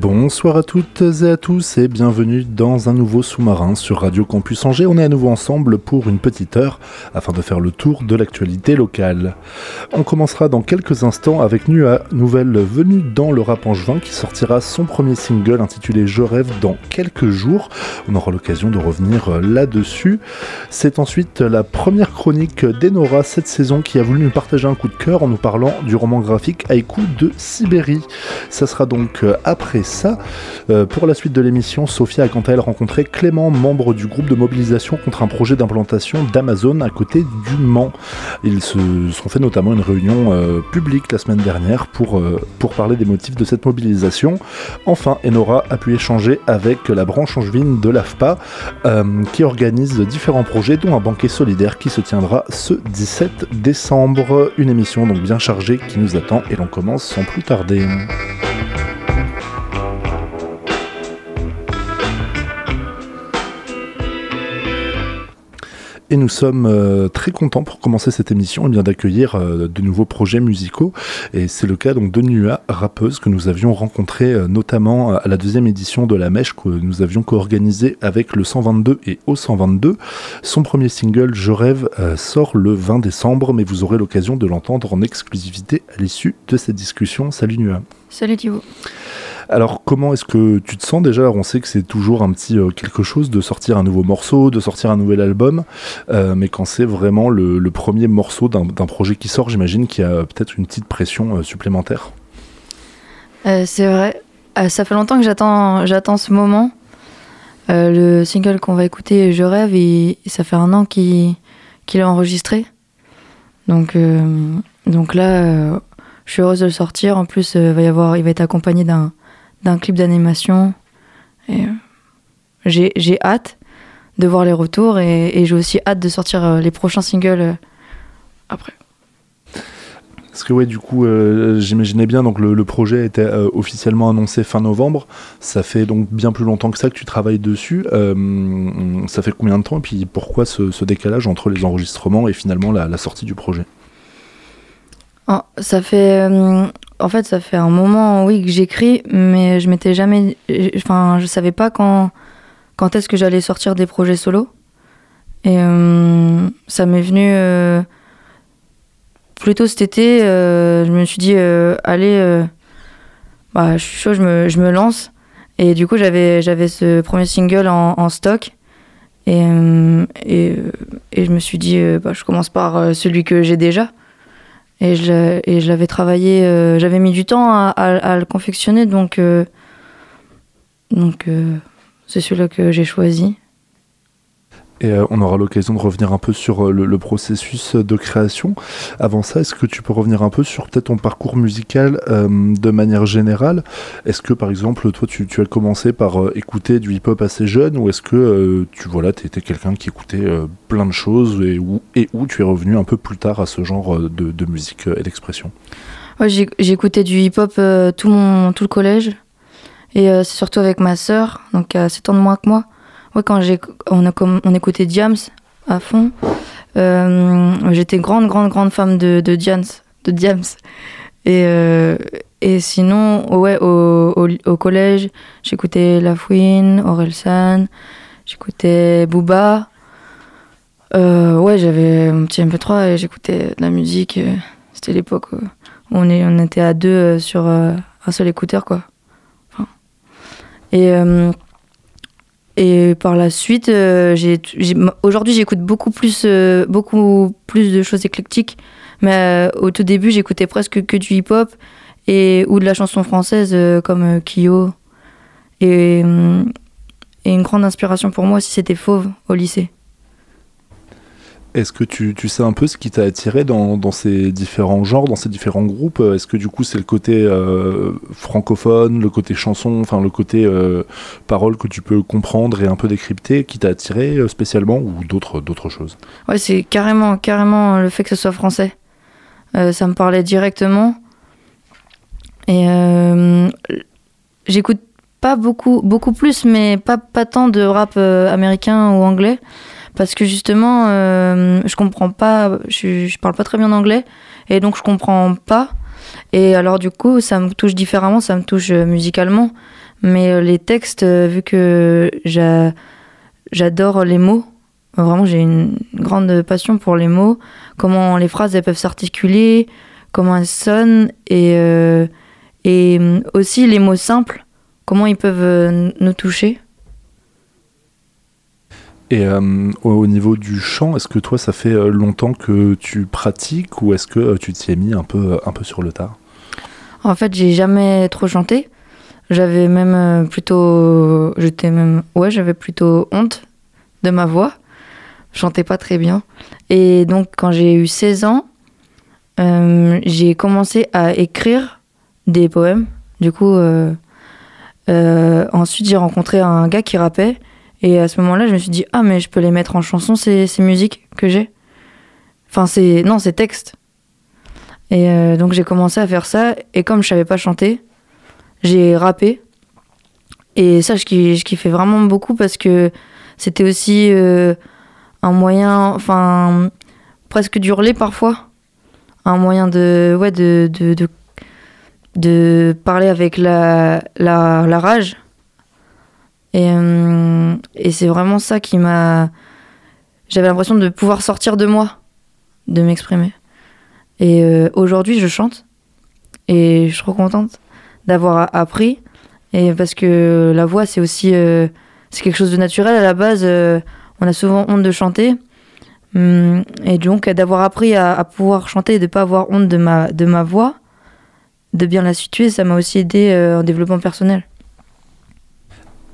Bonsoir à toutes et à tous et bienvenue dans un nouveau sous-marin sur Radio Campus Angers. On est à nouveau ensemble pour une petite heure afin de faire le tour de l'actualité locale. On commencera dans quelques instants avec Nua, nouvelle venue dans le rap angevin qui sortira son premier single intitulé Je rêve dans quelques jours. On aura l'occasion de revenir là-dessus. C'est ensuite la première chronique d'Enora cette saison qui a voulu nous partager un coup de cœur en nous parlant du roman graphique Haïku de Sibérie. Ça sera donc après Euh, pour la suite de l'émission, Sophia a quant à elle rencontré Clément, membre du groupe de mobilisation contre un projet d'implantation d'Amazon à côté du Mans. Ils se sont fait notamment une réunion euh, publique la semaine dernière pour, euh, pour parler des motifs de cette mobilisation. Enfin, Enora a pu échanger avec la branche angevine de l'AFPA qui organise différents projets dont un banquet solidaire qui se tiendra ce 17 décembre. Une émission donc bien chargée qui nous attend et l'on commence sans plus tarder. Et nous sommes euh, très contents pour commencer cette émission et bien d'accueillir euh, de nouveaux projets musicaux. Et c'est le cas donc de Nua, rappeuse que nous avions rencontrée euh, notamment à la deuxième édition de La Mèche que nous avions co-organisé avec le 122 et au 122. Son premier single Je rêve sort le 20 décembre, mais vous aurez l'occasion de l'entendre en exclusivité à l'issue de cette discussion. Salut Nua. Salut Thibaut. Alors comment est-ce que tu te sens déjà On sait que c'est toujours un petit euh, quelque chose de sortir un nouveau morceau, de sortir un nouvel album, euh, mais quand c'est vraiment le, premier morceau d'un projet qui sort, j'imagine qu'il y a peut-être une petite pression euh, supplémentaire. c'est vrai, ça fait longtemps que j'attends, j'attends ce moment. le single qu'on va écouter, Je rêve, et, ça fait un an qu'il, est enregistré. Donc, donc là, je suis heureuse de le sortir. En plus, il va être accompagné d'un, d'un clip d'animation. Et euh, j'ai hâte de voir les retours et, j'ai aussi hâte de sortir euh, les prochains singles euh, après. Parce que ouais, du coup, j'imaginais bien, donc le, projet était officiellement annoncé fin novembre. Ça fait donc bien plus longtemps que ça que tu travailles dessus. ça fait combien de temps? Et puis pourquoi ce, décalage entre les enregistrements et finalement la, sortie du projet? Oh, Ça fait en fait, ça fait un moment, oui, que j'écris, mais je m'étais jamais. Enfin, je savais pas quand, quand est-ce que j'allais sortir des projets solo. Et euh, ça m'est venu euh, plutôt cet été. Euh, je me suis dit, allez, bah, je suis chaud, je me, je me, lance. Et du coup, j'avais, ce premier single en, en stock. Et, et, et, je me suis dit, bah, je commence par celui que j'ai déjà. Et je, et je l'avais travaillé, euh, j'avais mis du temps à, le confectionner, donc, euh, euh, c'est celui-là que j'ai choisi. Et euh, on aura l'occasion de revenir un peu sur euh, le, processus de création. Avant ça, est-ce que tu peux revenir un peu sur peut-être ton parcours musical euh, de manière générale? Est-ce que par exemple, toi, tu, as commencé par écouter du hip-hop assez jeune ou est-ce que tu voilà, étais quelqu'un qui écoutait plein de choses et où, tu es revenu un peu plus tard à ce genre de, musique et d'expression? Écouté du hip-hop tout, tout le collège. Et c'est surtout avec ma sœur, donc à 7 ans de moins que moi quand j'ai, on, a, on écoutait Diams à fond, euh, j'étais grande, grande, grande femme de, de Diams. De Diams. Et, euh, et sinon, ouais, au, au, collège, j'écoutais La Fouine, Orelsan, j'écoutais Booba. Euh, ouais, j'avais mon petit MP3 et j'écoutais de la musique. C'était l'époque où on, est, on était à deux sur un seul écouteur, quoi. et et par la suite, euh, aujourd'hui, j'écoute beaucoup plus, euh, beaucoup plus de choses éclectiques. Mais euh, au tout début, j'écoutais presque que du hip-hop et ou de la chanson française comme Kyo. Et, et, une grande inspiration pour moi, si c'était Fauve au lycée. Est-ce que tu, tu, sais un peu ce qui t'a attiré dans, dans, ces différents genres, dans ces différents groupes? Est-ce que du coup c'est le côté euh, francophone, le côté chanson, enfin le côté euh, parole que tu peux comprendre et un peu décrypter qui t'a attiré euh, spécialement ou d'autres d'autres choses? Ouais, c'est carrément carrément le fait que ce soit français. Ça me parlait directement. Et j'écoute pas beaucoup beaucoup plus, mais pas pas tant de rap américain ou anglais parce que justement, euh, je comprends pas, je, je, parle pas très bien anglais, et donc je comprends pas. Et alors du coup, ça me touche différemment, ça me touche euh, musicalement. Mais euh, les textes, vu que j'adore les mots, vraiment j'ai une grande passion pour les mots, comment les phrases elles peuvent s'articuler, comment elles sonnent, et, et aussi les mots simples, comment ils peuvent nous toucher. Et euh, au niveau du chant, est-ce que toi, ça fait euh, longtemps que tu pratiques ou est-ce que euh, tu t'y es mis un peu, un peu sur le tard? En fait, j'ai jamais trop chanté. J'avais même plutôt, j'étais même, ouais, j'avais plutôt honte de ma voix. Je chantais pas très bien. Et donc, quand j'ai eu 16 ans, j'ai commencé à écrire des poèmes. Du coup, ensuite, j'ai rencontré un gars qui rappait et à ce moment-là, je me suis dit, ah, mais je peux les mettre en chanson, ces, ces musiques que j'ai. Enfin, c'est. Non, ces textes. Et euh, donc, j'ai commencé à faire ça. Et comme je savais pas chanter, j'ai rappé. Et ça, je, je kiffais vraiment beaucoup parce que c'était aussi euh, un moyen. Enfin, presque d'hurler parfois. Un moyen de. Ouais, de. de, de, parler avec la, la rage et, euh, et c'est vraiment ça qui m'a. J'avais l'impression de pouvoir sortir de moi, de m'exprimer. Et euh, aujourd'hui, je chante. Et je suis trop contente d'avoir appris. Et parce que la voix, c'est aussi. Euh, c'est quelque chose de naturel à la base. on a souvent honte de chanter. Hum, et donc, d'avoir appris à, pouvoir chanter et de ne pas avoir honte de ma, de ma voix, de bien la situer, ça m'a aussi aidé en développement personnel.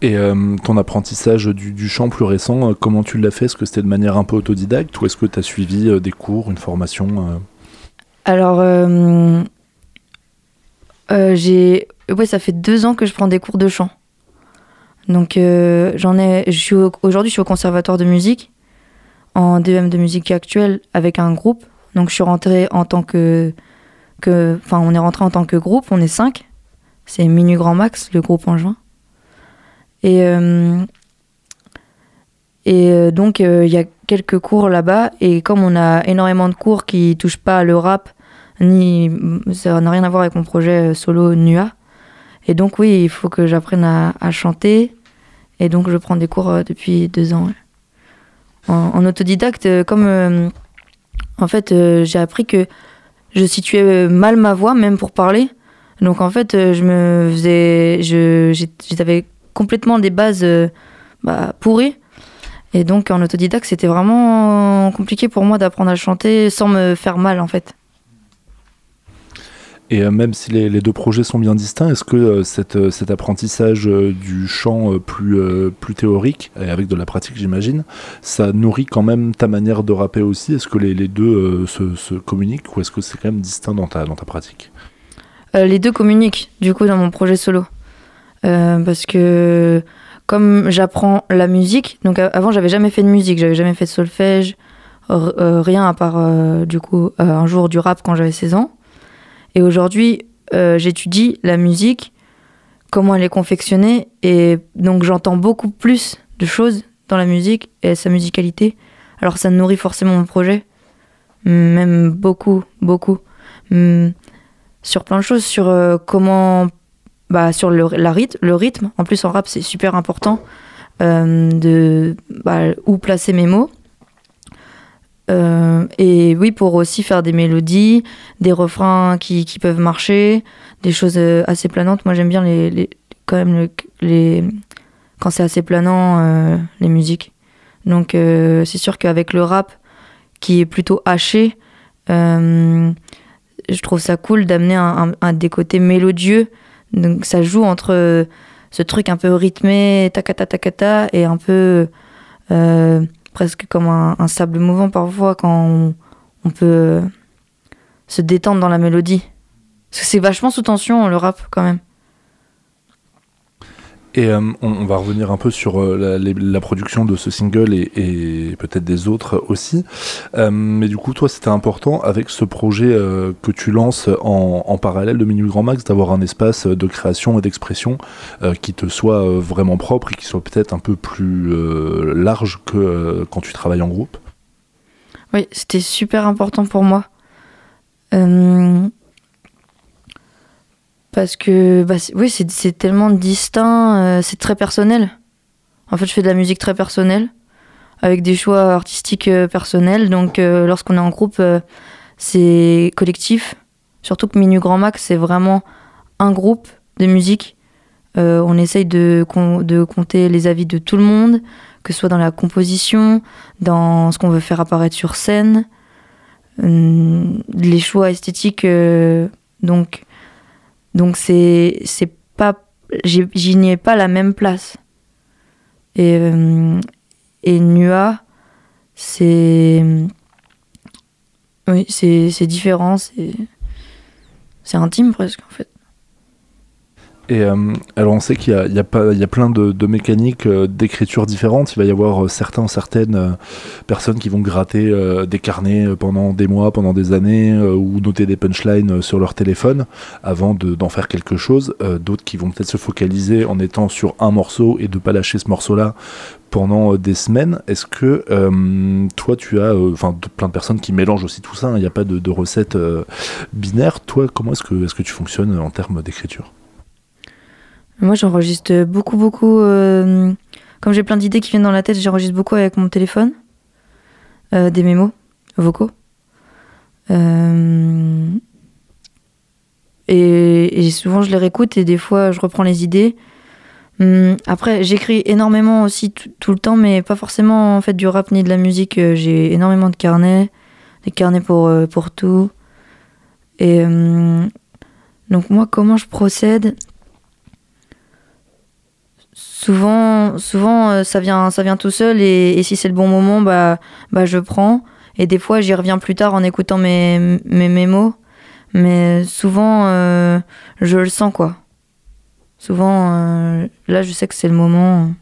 Et euh, ton apprentissage du, chant plus récent, euh, comment tu l'as fait? Est-ce que c'était de manière un peu autodidacte ou est-ce que tu as suivi euh, des cours, une formation Alors, j'ai, ouais, ça fait deux ans que je prends des cours de chant. Donc, j'en ai, aujourd'hui, je suis au conservatoire de musique en DEM de musique actuelle avec un groupe. Donc, je suis rentrée en tant que, que, enfin, on est rentré en tant que groupe. On est cinq. C'est Minu Grand Max, le groupe en juin. Et, euh, et euh, donc, euh, il y a quelques cours là-bas. Et comme on a énormément de cours qui touchent pas le rap, ni ça n'a rien à voir avec mon projet solo NUA. Et donc, oui, il faut que j'apprenne à, chanter. Et donc, je prends des cours depuis deux ans. En, autodidacte, comme en fait, j'ai appris que je situais mal ma voix, même pour parler. Donc, en fait, je me faisais. J'avais complètement des bases euh, bah, pourries. Et donc en autodidacte, c'était vraiment compliqué pour moi d'apprendre à chanter sans me faire mal en fait. Et euh, même si les, deux projets sont bien distincts, est-ce que euh, cette, cet apprentissage du chant plus, plus théorique, et avec de la pratique j'imagine, ça nourrit quand même ta manière de rapper aussi? Est-ce que les, les deux se, se, communiquent ou est-ce que c'est quand même distinct dans ta, dans ta pratique? Les deux communiquent du coup dans mon projet solo. Euh, parce que comme j'apprends la musique, donc avant j'avais jamais fait de musique, j'avais jamais fait de solfège, euh, rien à part euh, du coup un jour du rap quand j'avais 16 ans. Et aujourd'hui j'étudie la musique, comment elle est confectionnée, et donc j'entends beaucoup plus de choses dans la musique et sa musicalité. Alors ça nourrit forcément mon projet, même beaucoup, beaucoup, hmm, sur plein de choses, sur comment bah, sur le, la rythme, le rythme. En plus, en rap, c'est super important euh, de bah, où placer mes mots. Euh, et oui, pour aussi faire des mélodies, des refrains qui, peuvent marcher, des choses euh, assez planantes. Moi, j'aime bien quand même quand c'est assez planant, les musiques. Donc, c'est sûr qu'avec le rap, qui est plutôt haché, je trouve ça cool d'amener un, des côtés mélodieux donc ça joue entre euh, ce truc un peu rythmé, takata takata, et un peu euh, presque comme un, sable mouvant parfois quand on, peut se détendre dans la mélodie. Parce que c'est vachement sous tension le rap quand même. Et euh, on, va revenir un peu sur euh, la, production de ce single et, peut-être des autres aussi. Euh, mais du coup, toi, c'était important avec ce projet que tu lances en, parallèle de Minuit Grand Max d'avoir un espace de création et d'expression qui te soit vraiment propre et qui soit peut-être un peu plus large que quand tu travailles en groupe? Oui, c'était super important pour moi parce que bah, oui, c'est tellement distinct, euh, c'est très personnel. En fait, je fais de la musique très personnelle, avec des choix artistiques euh, personnels. Donc, euh, lorsqu'on est en groupe, c'est collectif. Surtout que Minu Grand Max, c'est vraiment un groupe de musique. on essaye de, de compter les avis de tout le monde, que ce soit dans la composition, dans ce qu'on veut faire apparaître sur scène, les choix esthétiques. donc, donc c'est c'est pas j'y n'y ai pas la même place. Et euh, et Nua c'est oui, c'est différent, c'est intime presque en fait. Et euh, alors on sait qu'il y a, pas, plein de, mécaniques euh, d'écriture différentes. Il va y avoir euh, certains certaines personnes qui vont gratter des carnets pendant des mois, pendant des années, ou noter des punchlines sur leur téléphone avant d'en faire quelque chose. D'autres qui vont peut-être se focaliser en étant sur un morceau et de pas lâcher ce morceau-là pendant des semaines. Est-ce que toi, tu as, enfin, plein de personnes qui mélangent aussi tout ça. Hein. Il n'y a pas de, recette binaire. Toi, comment est-ce que, est -ce que tu fonctionnes en termes d'écriture? Moi, j'enregistre beaucoup, beaucoup. Euh, comme j'ai plein d'idées qui viennent dans la tête, j'enregistre beaucoup avec mon téléphone. Euh, des mémos vocaux. Euh, et, souvent, je les réécoute et des fois, je reprends les idées. Hum, après, j'écris énormément aussi tout le temps, mais pas forcément en fait du rap ni de la musique. J'ai énormément de carnets, des carnets pour, pour tout. Et hum, donc, moi, comment je procède souvent, souvent euh, ça vient, ça vient tout seul et, si c'est le bon moment, bah, bah je prends. Et des fois, j'y reviens plus tard en écoutant mes, mes mémos. Mais souvent, euh, je le sens quoi. Souvent, euh, là, je sais que c'est le moment.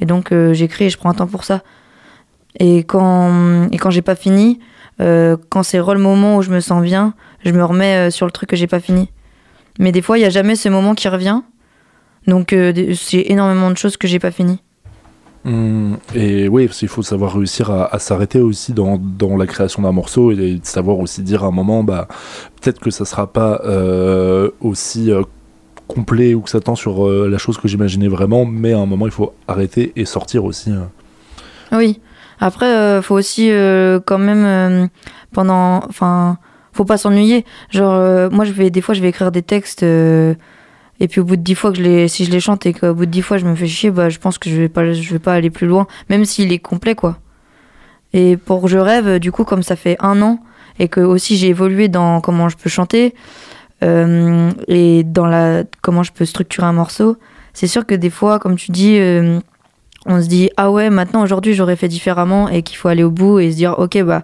Et donc, j'écris et je prends un temps pour ça. Et quand, et quand j'ai pas fini, quand c'est le moment où je me sens bien, je me remets sur le truc que j'ai pas fini. Mais des fois, il y a jamais ce moment qui revient. Donc euh, c'est énormément de choses que j'ai pas fini. Mmh, et oui, parce qu'il faut savoir réussir à, s'arrêter aussi dans, dans, la création d'un morceau et savoir aussi dire à un moment, bah, peut-être que ça sera pas euh, aussi euh, complet ou que ça tend sur la chose que j'imaginais vraiment, mais à un moment il faut arrêter et sortir aussi. Oui, après, il faut aussi quand même pendant. Enfin, faut pas s'ennuyer. Genre, moi, je vais, des fois, je vais écrire des textes et puis au bout de dix fois que je les, si je les chante et qu'au bout de dix fois je me fais chier, bah je pense que je vais pas, je vais pas aller plus loin, même s'il est complet quoi. Et pour Je rêve, du coup, comme ça fait un an et que aussi j'ai évolué dans comment je peux chanter euh, et dans la comment je peux structurer un morceau, c'est sûr que des fois, comme tu dis, euh, on se dit ah ouais, maintenant aujourd'hui j'aurais fait différemment et qu'il faut aller au bout et se dire ok bah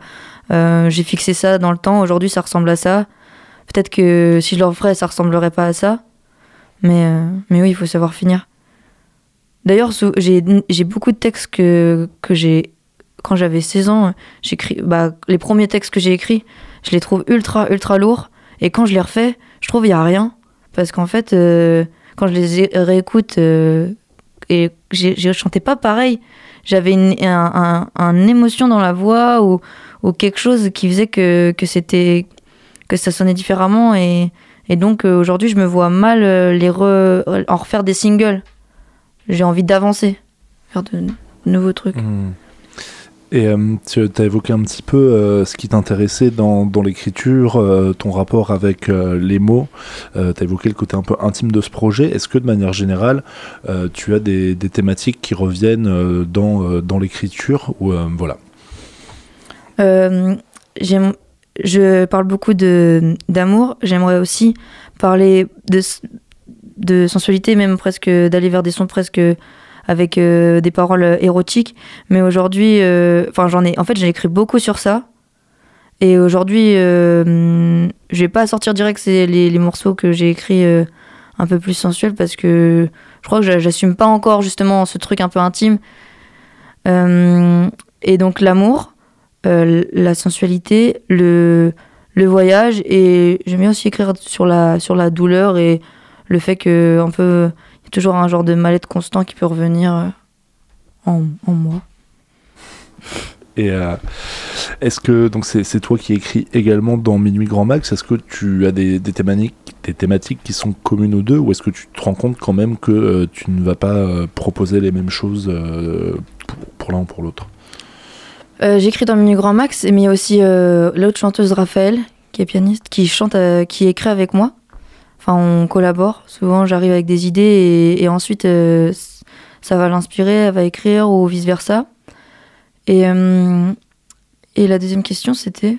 euh, j'ai fixé ça dans le temps, aujourd'hui ça ressemble à ça. Peut-être que si je le referais, ça ressemblerait pas à ça. Mais, euh, mais oui, il faut savoir finir. D'ailleurs, j'ai beaucoup de textes que, que j'ai. Quand j'avais 16 ans, j'écris. Bah, les premiers textes que j'ai écrits, je les trouve ultra, ultra lourds. Et quand je les refais, je trouve il n'y a rien. Parce qu'en fait, euh, quand je les réécoute, euh, et je chantais pas pareil. J'avais une, un, un, émotion dans la voix ou, ou quelque chose qui faisait que, que c'était que ça sonnait différemment et, et donc euh, aujourd'hui, je me vois mal euh, les en refaire des singles. J'ai envie d'avancer, faire de nouveaux trucs. Hmm. Et euh, tu as évoqué un petit peu ce qui t'intéressait dans, dans l'écriture, ton rapport avec les mots. tu as évoqué le côté un peu intime de ce projet. Est-ce que de manière générale, tu as des, des, thématiques qui reviennent dans, dans l'écriture ou voilà J'aime je parle beaucoup d'amour. J'aimerais aussi parler de, de sensualité, même presque d'aller vers des sons presque avec euh, des paroles érotiques. Mais aujourd'hui, euh, enfin j'en ai, en fait j'ai écrit beaucoup sur ça. Et aujourd'hui, euh, je vais pas sortir direct les, les morceaux que j'ai écrits un peu plus sensuels parce que je crois que j'a- j'assume pas encore justement ce truc un peu intime. Et donc l'amour, euh, la sensualité, le, voyage et j'aime bien aussi écrire sur la, sur la douleur et le fait que un il y a toujours un genre de mal-être constant qui peut revenir euh, en, en moi. Et euh, est-ce que donc c'est toi qui écris également dans Minuit Grand Max Est-ce que tu as des, des thématiques des thématiques qui sont communes aux deux ou est-ce que tu te rends compte quand même que tu ne vas pas proposer les mêmes choses pour, pour l'un ou pour l'autre? Euh, J'écris dans Minu Grand Max, mais il y a aussi euh, l'autre chanteuse Raphaël, qui est pianiste, qui chante, euh, qui écrit avec moi. Enfin, on collabore. Souvent, j'arrive avec des idées et, ensuite, ça va l'inspirer, elle va écrire ou vice versa. Et, et la deuxième question, c'était?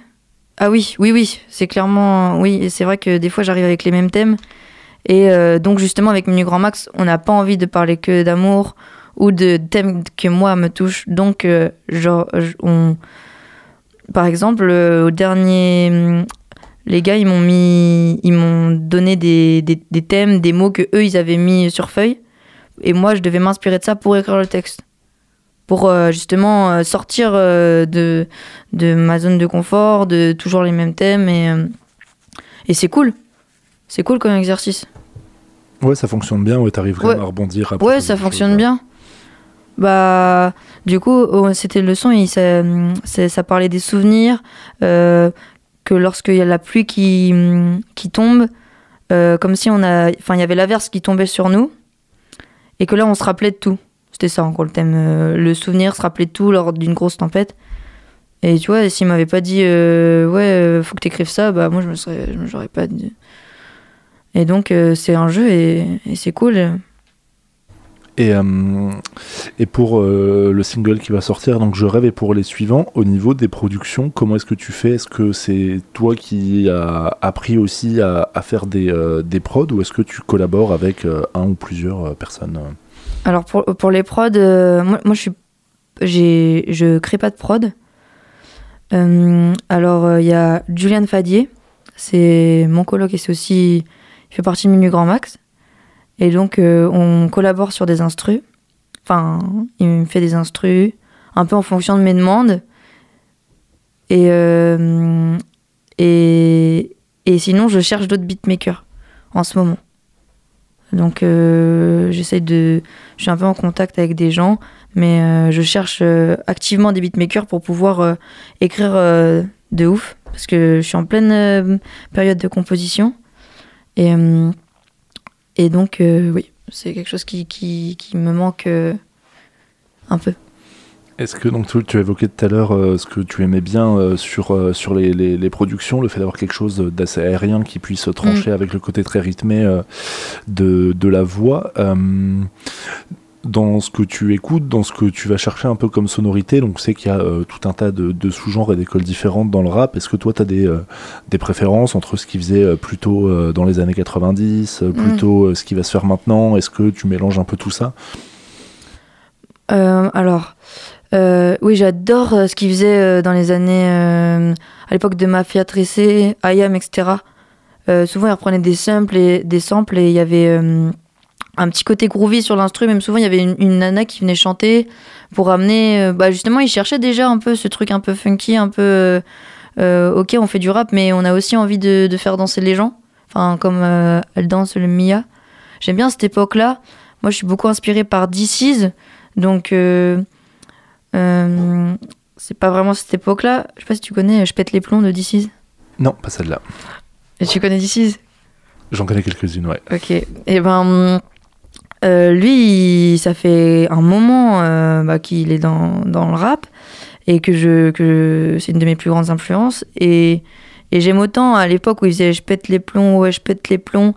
Ah oui, oui, oui, c'est clairement. Oui, c'est vrai que des fois, j'arrive avec les mêmes thèmes. Et donc, justement, avec Minu Grand Max, on n'a pas envie de parler que d'amour ou de thèmes que moi me touchent. Donc, euh, genre, on... par exemple, euh, au dernier, hum, les gars, ils m'ont mis, ils m'ont donné des, des, des thèmes, des mots que eux ils avaient mis sur feuille, et moi, je devais m'inspirer de ça pour écrire le texte, pour euh, justement sortir de de ma zone de confort, de toujours les mêmes thèmes, et et c'est cool, c'est cool comme exercice. Ouais, ça fonctionne bien. Ouais, t'arrives Ouais. même à rebondir. après Ouais, ça choses, fonctionne ouais. Bah, du coup, oh, c'était le son, il, ça, ça parlait des souvenirs, euh, que lorsqu'il y a la pluie qui, tombe, euh, comme si on a. Enfin, il y avait l'averse qui tombait sur nous, et que là, on se rappelait de tout. C'était ça, encore le thème. euh, le souvenir, se rappeler de tout lors d'une grosse tempête. Et tu vois, s'il m'avait pas dit, ouais, faut que t'écrives ça, bah, moi, je me serais, pas dit. Et donc, c'est un jeu et c'est cool. Et, euh, et pour euh, le single qui va sortir, donc Je rêve, et pour les suivants, au niveau des productions, comment est-ce que tu fais? Est-ce que c'est toi qui as appris aussi à, faire des, euh, des prods ou est-ce que tu collabores avec un ou plusieurs personnes? Alors pour, pour les prods, moi, je suis, je crée pas de prod. Alors il y a Julian Fadier, c'est mon coloc et c'est aussi, il fait partie de Minu Grand Max. Et donc euh, on collabore sur des instrus. Enfin, il me fait des instrus un peu en fonction de mes demandes. Et euh, et, et sinon je cherche d'autres beatmakers en ce moment. Donc euh, j'essaie de, je suis un peu en contact avec des gens, mais euh, je cherche activement des beatmakers pour pouvoir écrire de ouf, parce que je suis en pleine période de composition. Et, et donc, euh, oui, c'est quelque chose qui, qui, qui me manque euh, un peu. Est-ce que donc tu, tu évoquais tout à l'heure euh, ce que tu aimais bien euh, sur, euh, sur les, les- les productions, le fait d'avoir quelque chose d'assez aérien qui puisse trancher avec le côté très rythmé de, de la voix. Dans ce que tu écoutes, dans ce que tu vas chercher un peu comme sonorité, donc c'est qu'il y a euh, tout un tas de, de sous-genres et d'écoles différentes dans le rap. Est-ce que toi tu as des, euh, des préférences entre ce qui faisait euh, plutôt euh, dans les années 90, euh, plutôt ce qui va se faire maintenant? Est-ce que tu mélanges un peu tout ça? Alors, oui, j'adore ce qu'ils faisaient euh, dans les années. à l'époque de Mafia Tressé, IAM, etc. Souvent, ils reprenaient des samples et des samples et il y avait un petit côté groovy sur l'instru. Même souvent, il y avait une, une nana qui venait chanter pour amener. euh, bah, justement, ils cherchaient déjà un peu ce truc un peu funky, un peu. euh, euh, ok, on fait du rap, mais on a aussi envie de, de faire danser les gens. Enfin, comme euh, elle danse le Mia. J'aime bien cette époque-là. Moi, je suis beaucoup inspirée par DC's. Donc, euh, c'est pas vraiment cette époque-là. Je sais pas si tu connais Je pète les plombs de DC's. Non, pas celle-là. Et tu connais DC's J'en connais quelques-unes, ouais. Ok. Et ben, euh, lui, ça fait un moment euh, bah, qu'il est dans, dans le rap et que je que c'est une de mes plus grandes influences. Et, et j'aime autant à l'époque où il faisait je pète les plombs, ouais, je pète les plombs.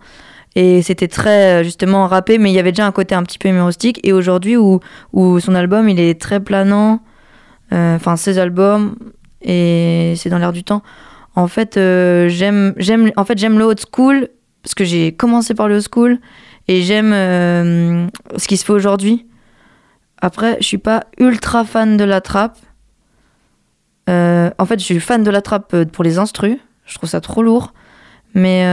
Et c'était très euh, justement rappé, mais il y avait déjà un côté un petit peu humoristique. Et aujourd'hui, où, où son album il est très planant, enfin ses albums, et c'est dans l'air du temps. En fait, j'aime, j'aime, en fait, j'aime le old school parce que j'ai commencé par le old school et j'aime euh, ce qui se fait aujourd'hui. Après, je suis pas ultra fan de la trappe. Euh, en fait, je suis fan de la trappe euh, pour les instrus. Je trouve ça trop lourd. Mais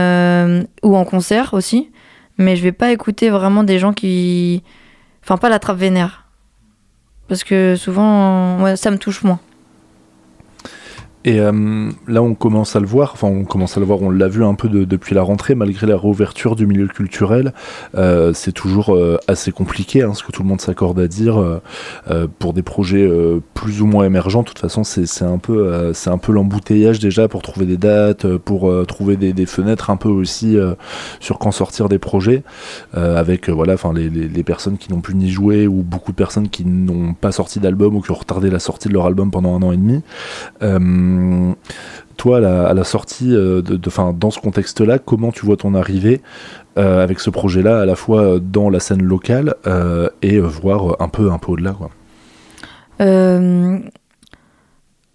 ou en concert aussi. Mais je vais pas écouter vraiment des gens qui, enfin pas la trappe vénère. Parce que souvent, ça me touche moins. Et euh, là, on commence à le voir, enfin, on commence à le voir, on l'a vu un peu de- depuis la rentrée, malgré la réouverture du milieu culturel, euh, c'est toujours euh, assez compliqué, hein, ce que tout le monde s'accorde à dire, pour des projets plus ou moins émergents. De toute façon, c'est un peu, c'est un peu l'embouteillage déjà pour trouver des dates, pour trouver des, fenêtres un peu aussi sur quand sortir des projets, avec voilà, les, les- personnes qui n'ont plus ni joué ou beaucoup de personnes qui n'ont pas sorti d'album ou qui ont retardé la sortie de leur album pendant un an et demi. Euh, toi, à la, sortie, euh, de, dans ce contexte-là, comment tu vois ton arrivée euh, avec ce projet-là, à la fois dans la scène locale euh, et euh, voir un peu, un peu au-delà quoi? Euh,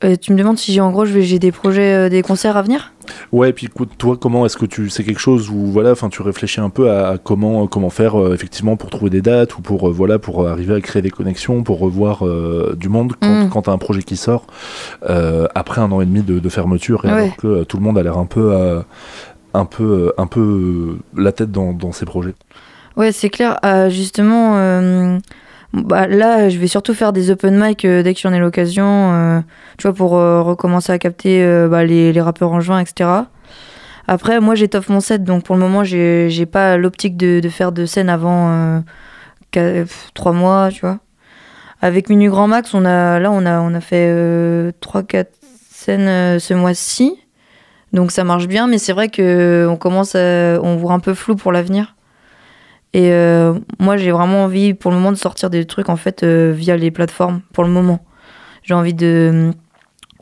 euh, tu me demandes si j'ai en gros j'ai des projets, euh, des concerts à venir? Ouais, et puis toi, comment est-ce que tu. C'est quelque chose où voilà, enfin, tu réfléchis un peu à, à comment, comment faire euh, effectivement pour trouver des dates ou pour, euh, voilà, pour arriver à créer des connexions, pour revoir euh, du monde quand, Mm. quand tu as un projet qui sort euh, après un an et demi de, de fermeture et Ouais. alors que euh, tout le monde a l'air un peu. euh, un peu, euh, un peu euh, la tête dans, dans ses projets. Ouais, c'est clair. Euh, justement, euh, bah, là, je vais surtout faire des open mic euh, dès que j'en ai l'occasion, euh, tu vois, pour euh, recommencer à capter bah, les, les rappeurs en juin, etc. Après, moi, j'étoffe mon set, donc pour le moment, j'ai pas l'optique de, de faire de scène avant euh, qu'à- pff, trois mois, tu vois. Avec Minu Grand Max, on a, là, on a, on a fait euh, trois, quatre scènes ce mois-ci. Donc ça marche bien, mais c'est vrai que on commence on voit un peu flou pour l'avenir. Et euh, moi, j'ai vraiment envie, pour le moment, de sortir des trucs en fait euh, via les plateformes. Pour le moment, j'ai envie de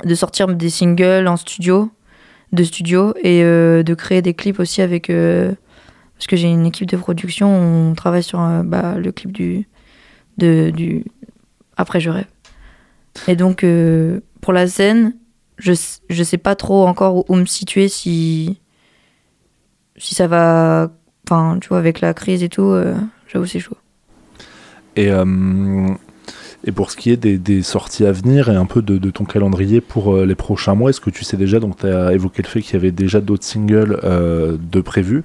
de sortir des singles en studio, de studio, et euh, de créer des clips aussi avec parce que j'ai une équipe de production. On travaille sur bah, le clip du de du après je rêve. Et donc pour la scène, je je sais pas trop encore où, où me situer si si ça va enfin tu vois avec la crise et tout euh, j'avoue c'est chaud. Et, euh, et pour ce qui est des, des sorties à venir et un peu de, de ton calendrier pour euh, les prochains mois, est-ce que tu sais déjà, donc tu as évoqué le fait qu'il y avait déjà d'autres singles euh, de prévus,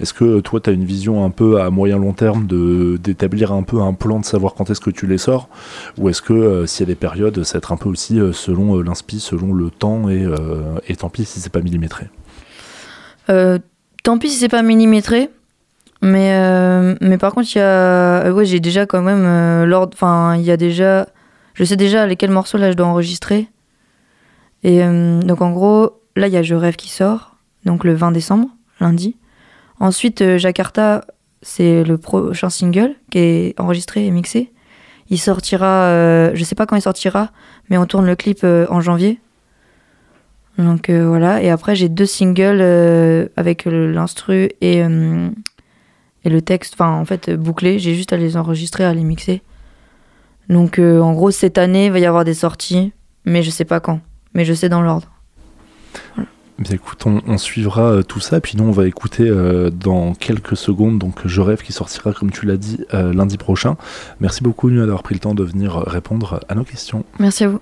est-ce que toi tu as une vision un peu à moyen long terme de d'établir un peu un plan de savoir quand est-ce que tu les sors? Ou est-ce que euh, s'il y a des périodes, ça va être un peu aussi selon l'inspi, selon le temps et, et tant pis si c'est pas millimétré? Tant pis si c'est pas millimétré mais euh, mais par contre il y a euh, ouais j'ai déjà quand même euh, l'ordre enfin il y a déjà je sais déjà lesquels morceaux là je dois enregistrer. Et euh, donc en gros là il y a je rêve qui sort donc le 20 décembre lundi. Ensuite Jakarta c'est le prochain single qui est enregistré et mixé. Il sortira je sais pas quand il sortira mais on tourne le clip en janvier donc euh, voilà, et après j'ai deux singles euh, avec l'instru et, euh, et le texte, enfin en fait bouclé, j'ai juste à les enregistrer, à les mixer. Donc en gros cette année il va y avoir des sorties, mais je sais pas quand, mais je sais dans l'ordre. Bien écoute, on, on suivra tout ça, puis nous on va écouter euh, dans quelques secondes, donc Je rêve qui sortira comme tu l'as dit euh, lundi prochain. Merci beaucoup Nua d'avoir pris le temps de venir répondre à nos questions. Merci à vous.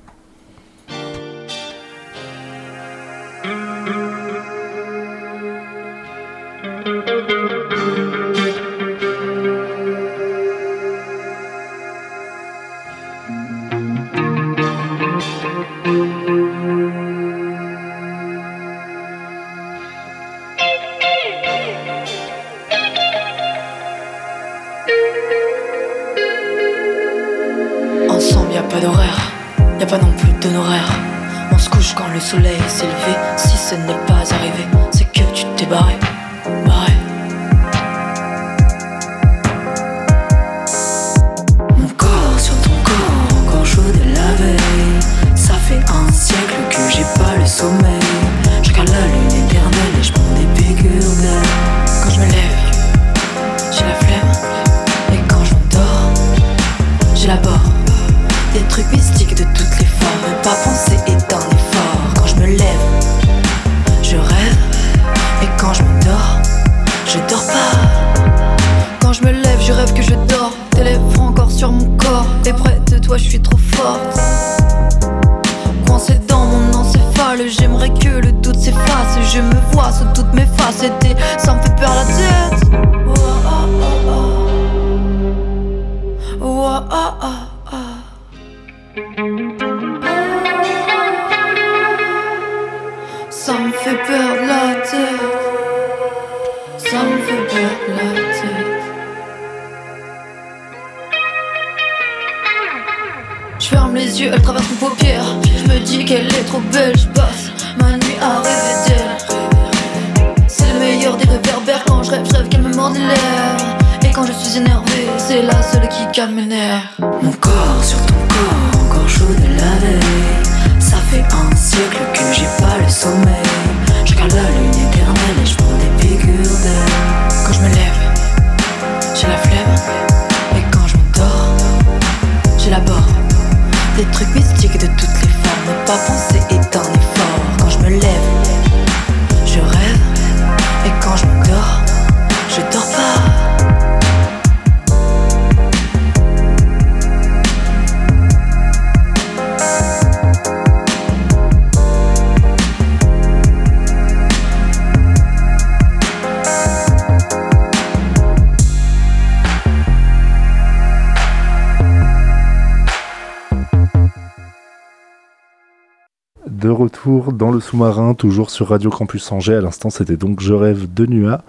Retour dans le sous-marin, toujours sur Radio Campus Angers. À l'instant, c'était donc Je rêve de Nua.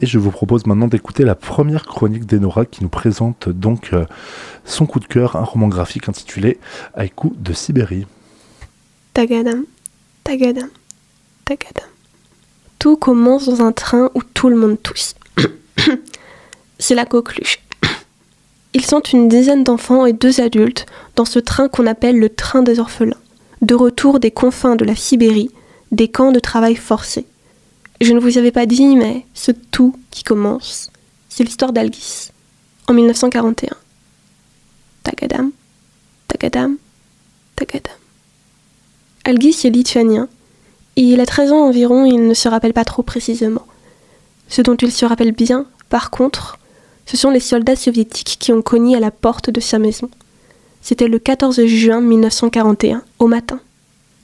Et je vous propose maintenant d'écouter la première chronique d'Enora qui nous présente donc euh, son coup de cœur, un roman graphique intitulé Haïku de Sibérie. Tagadam, tagadam, tagadam. Tout commence dans un train où tout le monde tousse. C'est la coqueluche. Ils sont une dizaine d'enfants et deux adultes dans ce train qu'on appelle le train des orphelins, de retour des confins de la Sibérie, des camps de travail forcé. Je ne vous avais pas dit, mais ce tout qui commence, c'est l'histoire d'Algis, en 1941. Tagadam, tagadam, tagadam. Algis est lituanien, il a 13 ans environ, il ne se rappelle pas trop précisément. Ce dont il se rappelle bien, par contre, ce sont les soldats soviétiques qui ont cogné à la porte de sa maison. C'était le 14 juin 1941, au matin.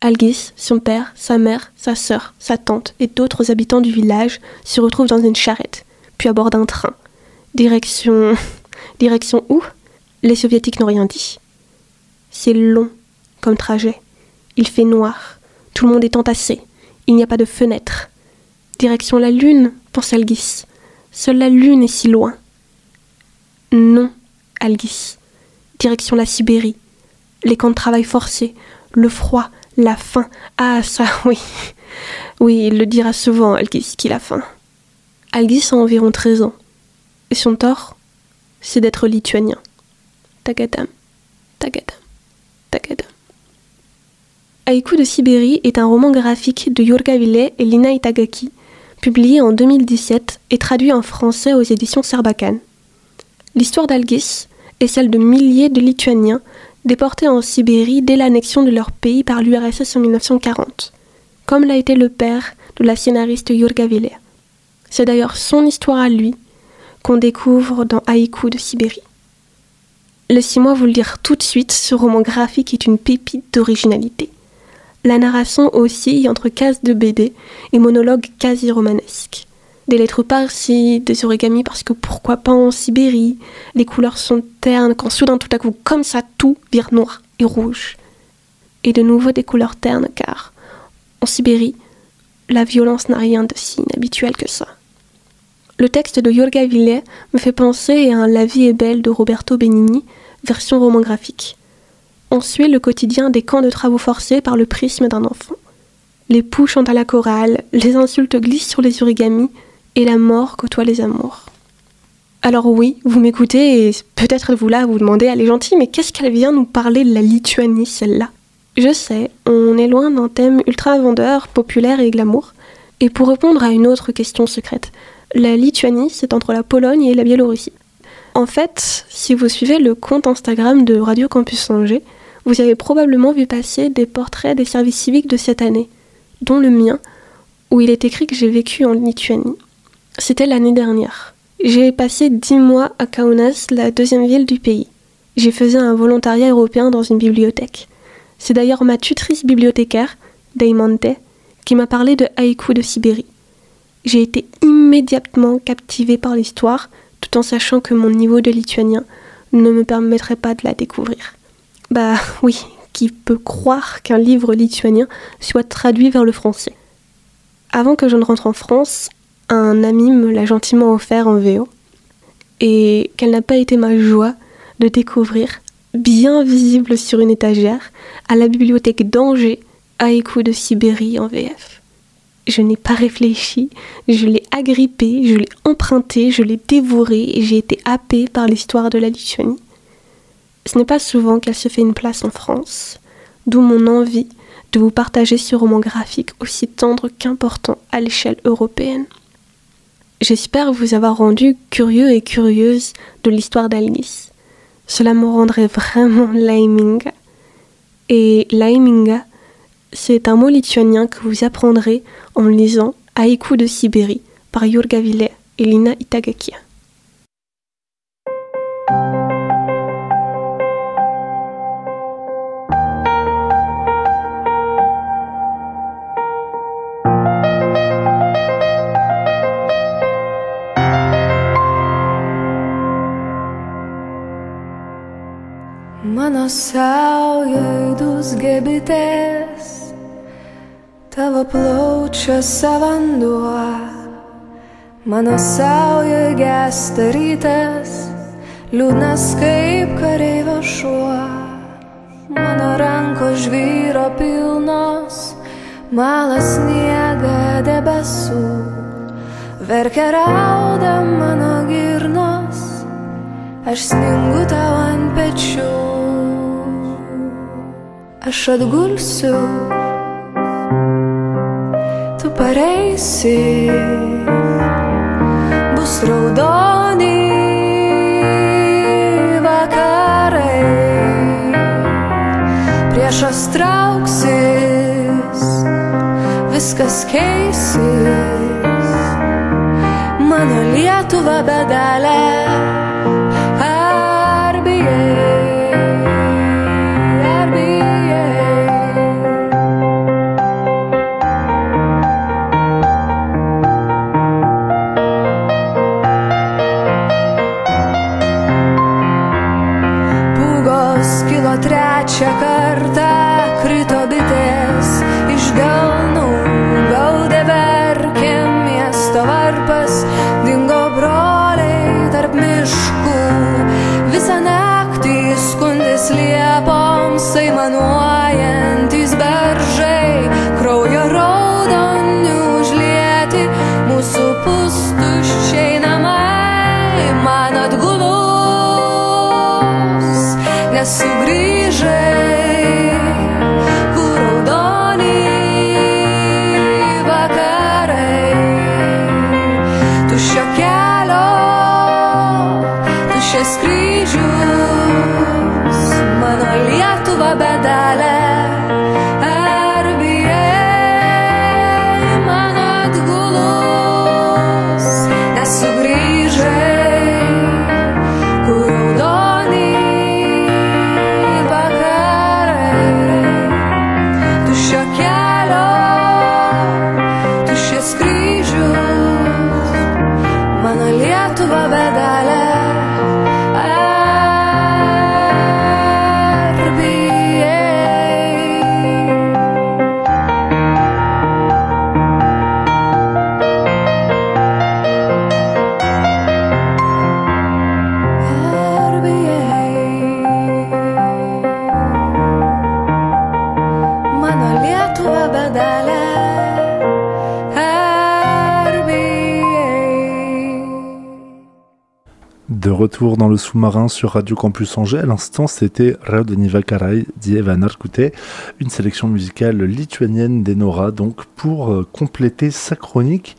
Algis, son père, sa mère, sa sœur, sa tante et d'autres habitants du village se retrouvent dans une charrette, puis à bord d'un train. Direction. Direction où? Les soviétiques n'ont rien dit. C'est long comme trajet. Il fait noir. Tout le monde est entassé. Il n'y a pas de fenêtre. Direction la lune, pense Algis. Seule la lune est si loin. Non, Algis. Direction la Sibérie. Les camps de travail forcés, le froid, la faim. Ah, ça, oui. Oui, il le dira souvent, Algis, qu'il a faim. Algis a environ 13 ans. Et son tort, c'est d'être lituanien. Tagadam, tagadam, tagadam. Haïku de Sibérie est un roman graphique de Yurga Ville et Lina Itagaki, publié en 2017 et traduit en français aux éditions Sarbacane. L'histoire d'Algis est celle de milliers de Lituaniens déportés en Sibérie dès l'annexion de leur pays par l'URSS en 1940, comme l'a été le père de la scénariste Yurga Ville. C'est d'ailleurs son histoire à lui qu'on découvre dans Haïku de Sibérie. Laissez-moi vous le dire tout de suite, ce roman graphique est une pépite d'originalité. La narration oscille entre cases de BD et monologues quasi romanesques. Des lettres par-ci, des origamis parce que pourquoi pas en Sibérie, les couleurs sont ternes quand soudain tout à coup, comme ça, tout vire noir et rouge. Et de nouveau des couleurs ternes car, en Sibérie, la violence n'a rien de si inhabituel que ça. Le texte de Yorga Ville me fait penser à un La vie est belle de Roberto Benigni, version roman graphique. On suit le quotidien des camps de travaux forcés par le prisme d'un enfant. Les poux chantent à la chorale, les insultes glissent sur les origamis, et la mort côtoie les amours. Alors oui, vous m'écoutez et peut-être vous là vous demandez, elle est gentille, mais qu'est-ce qu'elle vient nous parler de la Lituanie, celle-là? Je sais, on est loin d'un thème ultra vendeur, populaire et glamour. Et pour répondre à une autre question secrète, la Lituanie, c'est entre la Pologne et la Biélorussie. En fait, si vous suivez le compte Instagram de Radio Campus Angers, vous avez probablement vu passer des portraits des services civiques de cette année, dont le mien, où il est écrit que j'ai vécu en Lituanie. C'était l'année dernière. J'ai passé dix mois à Kaunas, la deuxième ville du pays. J'ai fait un volontariat européen dans une bibliothèque. C'est d'ailleurs ma tutrice bibliothécaire, Daimante, qui m'a parlé de Haïku de Sibérie. J'ai été immédiatement captivée par l'histoire, tout en sachant que mon niveau de lituanien ne me permettrait pas de la découvrir. Bah oui, qui peut croire qu'un livre lituanien soit traduit vers le français? Avant que je ne rentre en France, un ami me l'a gentiment offert en VO, et quelle n'a pas été ma joie de découvrir, bien visible sur une étagère, à la bibliothèque d'Angers, Haïku de Sibérie en VF. Je n'ai pas réfléchi, je l'ai agrippé, je l'ai emprunté, je l'ai dévoré et j'ai été happé par l'histoire de la Lituanie. Ce n'est pas souvent qu'elle se fait une place en France, d'où mon envie de vous partager ce roman graphique aussi tendre qu'important à l'échelle européenne. J'espère vous avoir rendu curieux et curieuse de l'histoire d'Alnis. Cela me rendrait vraiment laiminga. Et laiminga, c'est un mot lituanien que vous apprendrez en lisant Haïku de Sibérie par Jurga Ville et Lina Itagakia. Mano saujai dusgė bitės, tavo plaučiuose vanduo, mano saujai gesta rytas, liūdnas kaip kareivio šuo, mano rankos žvyro pilnos, malas sniega debesų, verkia rauda mano girnos, aš sningu tau ant pečių aš atgulsiu, tu pareisi, bus raudoni vakarai, priešas trauksis, viskas keisis, mano Lietuva bedalė. Retour dans le sous-marin sur Radio Campus Angers, à l'instant c'était Raudeniva Karai d'Ieva Narkute, une sélection musicale lituanienne d'Enora, donc pour euh, compléter sa chronique.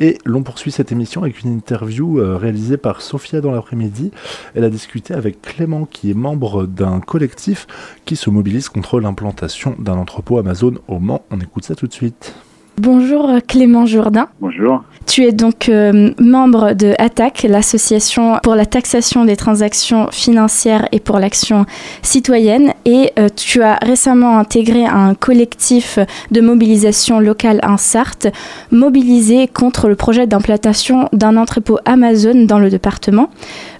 Et l'on poursuit cette émission avec une interview euh, réalisée par Sophia dans l'après-midi. Elle a discuté avec Clément qui est membre d'un collectif qui se mobilise contre l'implantation d'un entrepôt Amazon au Mans. On écoute ça tout de suite. Bonjour euh, Clément Jourdain. Bonjour. Tu es donc euh, membre de ATTAC, l'association pour la taxation des transactions financières et pour l'action citoyenne, et euh, tu as récemment intégré un collectif de mobilisation locale en Sarthe, mobilisé contre le projet d'implantation d'un entrepôt Amazon dans le département.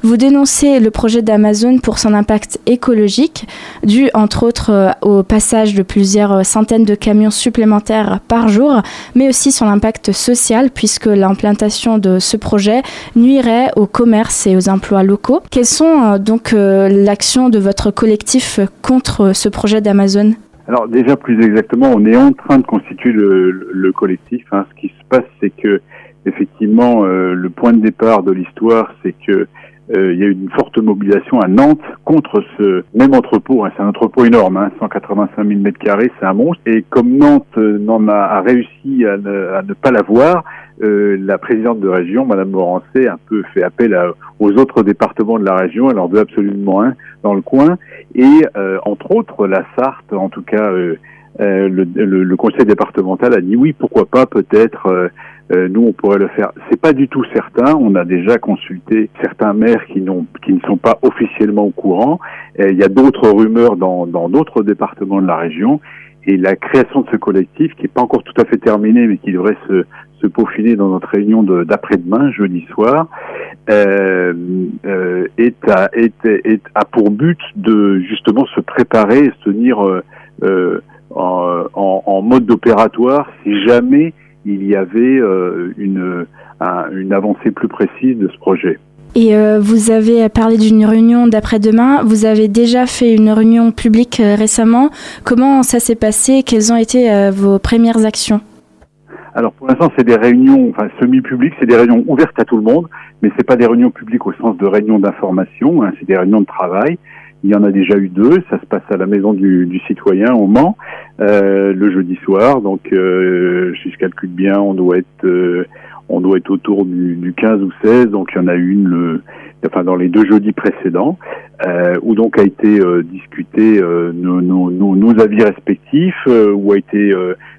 Vous dénoncez le projet d'Amazon pour son impact écologique, dû entre autres euh, au passage de plusieurs centaines de camions supplémentaires par jour, mais aussi son impact social, puisque l'implantation de ce projet nuirait au commerce et aux emplois locaux. Quelles sont euh, donc euh, l'action de votre collectif contre ce projet d'Amazon? Alors déjà plus exactement, on est en train de constituer le, le collectif. hein. Ce qui se passe, c'est que effectivement, euh, le point de départ de l'histoire, c'est que il y a eu une forte mobilisation à Nantes contre ce même entrepôt. hein. C'est un entrepôt énorme, hein, 185 000 mètres carrés, c'est un monstre. Et comme Nantes euh, n'en a, a réussi à ne, à ne pas l'avoir, euh, la présidente de région, Madame Morancé, a un peu fait appel à- aux autres départements de la région. Elle en veut absolument un dans le coin. Et euh, entre autres, la Sarthe, en tout cas, euh, euh, le, le- le conseil départemental a dit oui, pourquoi pas, peut-être. Euh, nous, on pourrait le faire. C'est pas du tout certain. On a déjà consulté certains maires qui n'ont, qui ne sont pas officiellement au courant. Il y a d'autres rumeurs dans dans d'autres départements de la région. Et la création de ce collectif, qui n'est pas encore tout à fait terminé, mais qui devrait se, se peaufiner dans notre réunion de- d'après-demain, jeudi soir, euh, euh, est, à, est, est- a pour but de justement se préparer et se tenir euh, euh, en, en- en mode opératoire si jamais il y avait euh, une, un- une avancée plus précise de ce projet. Et euh, vous avez parlé d'une réunion d'après-demain. Vous avez déjà fait une réunion publique euh, récemment. Comment ça s'est passé? Quelles ont été euh, vos premières actions? Alors pour l'instant, c'est des réunions, enfin semi-publiques, c'est des réunions ouvertes à tout le monde, mais c'est pas des réunions publiques au sens de réunions d'information, hein, c'est des réunions de travail. Il y en a déjà eu deux, ça se passe à la maison du, du citoyen au Mans euh, le jeudi soir. Donc, euh, si je calcule bien, on doit être, euh, on doit être autour du, du 15 ou 16. Donc, il y en a une, le, enfin dans les deux jeudis précédents, euh, où donc a été euh, discuté euh, nos, nos, nos, nos avis respectifs, où a été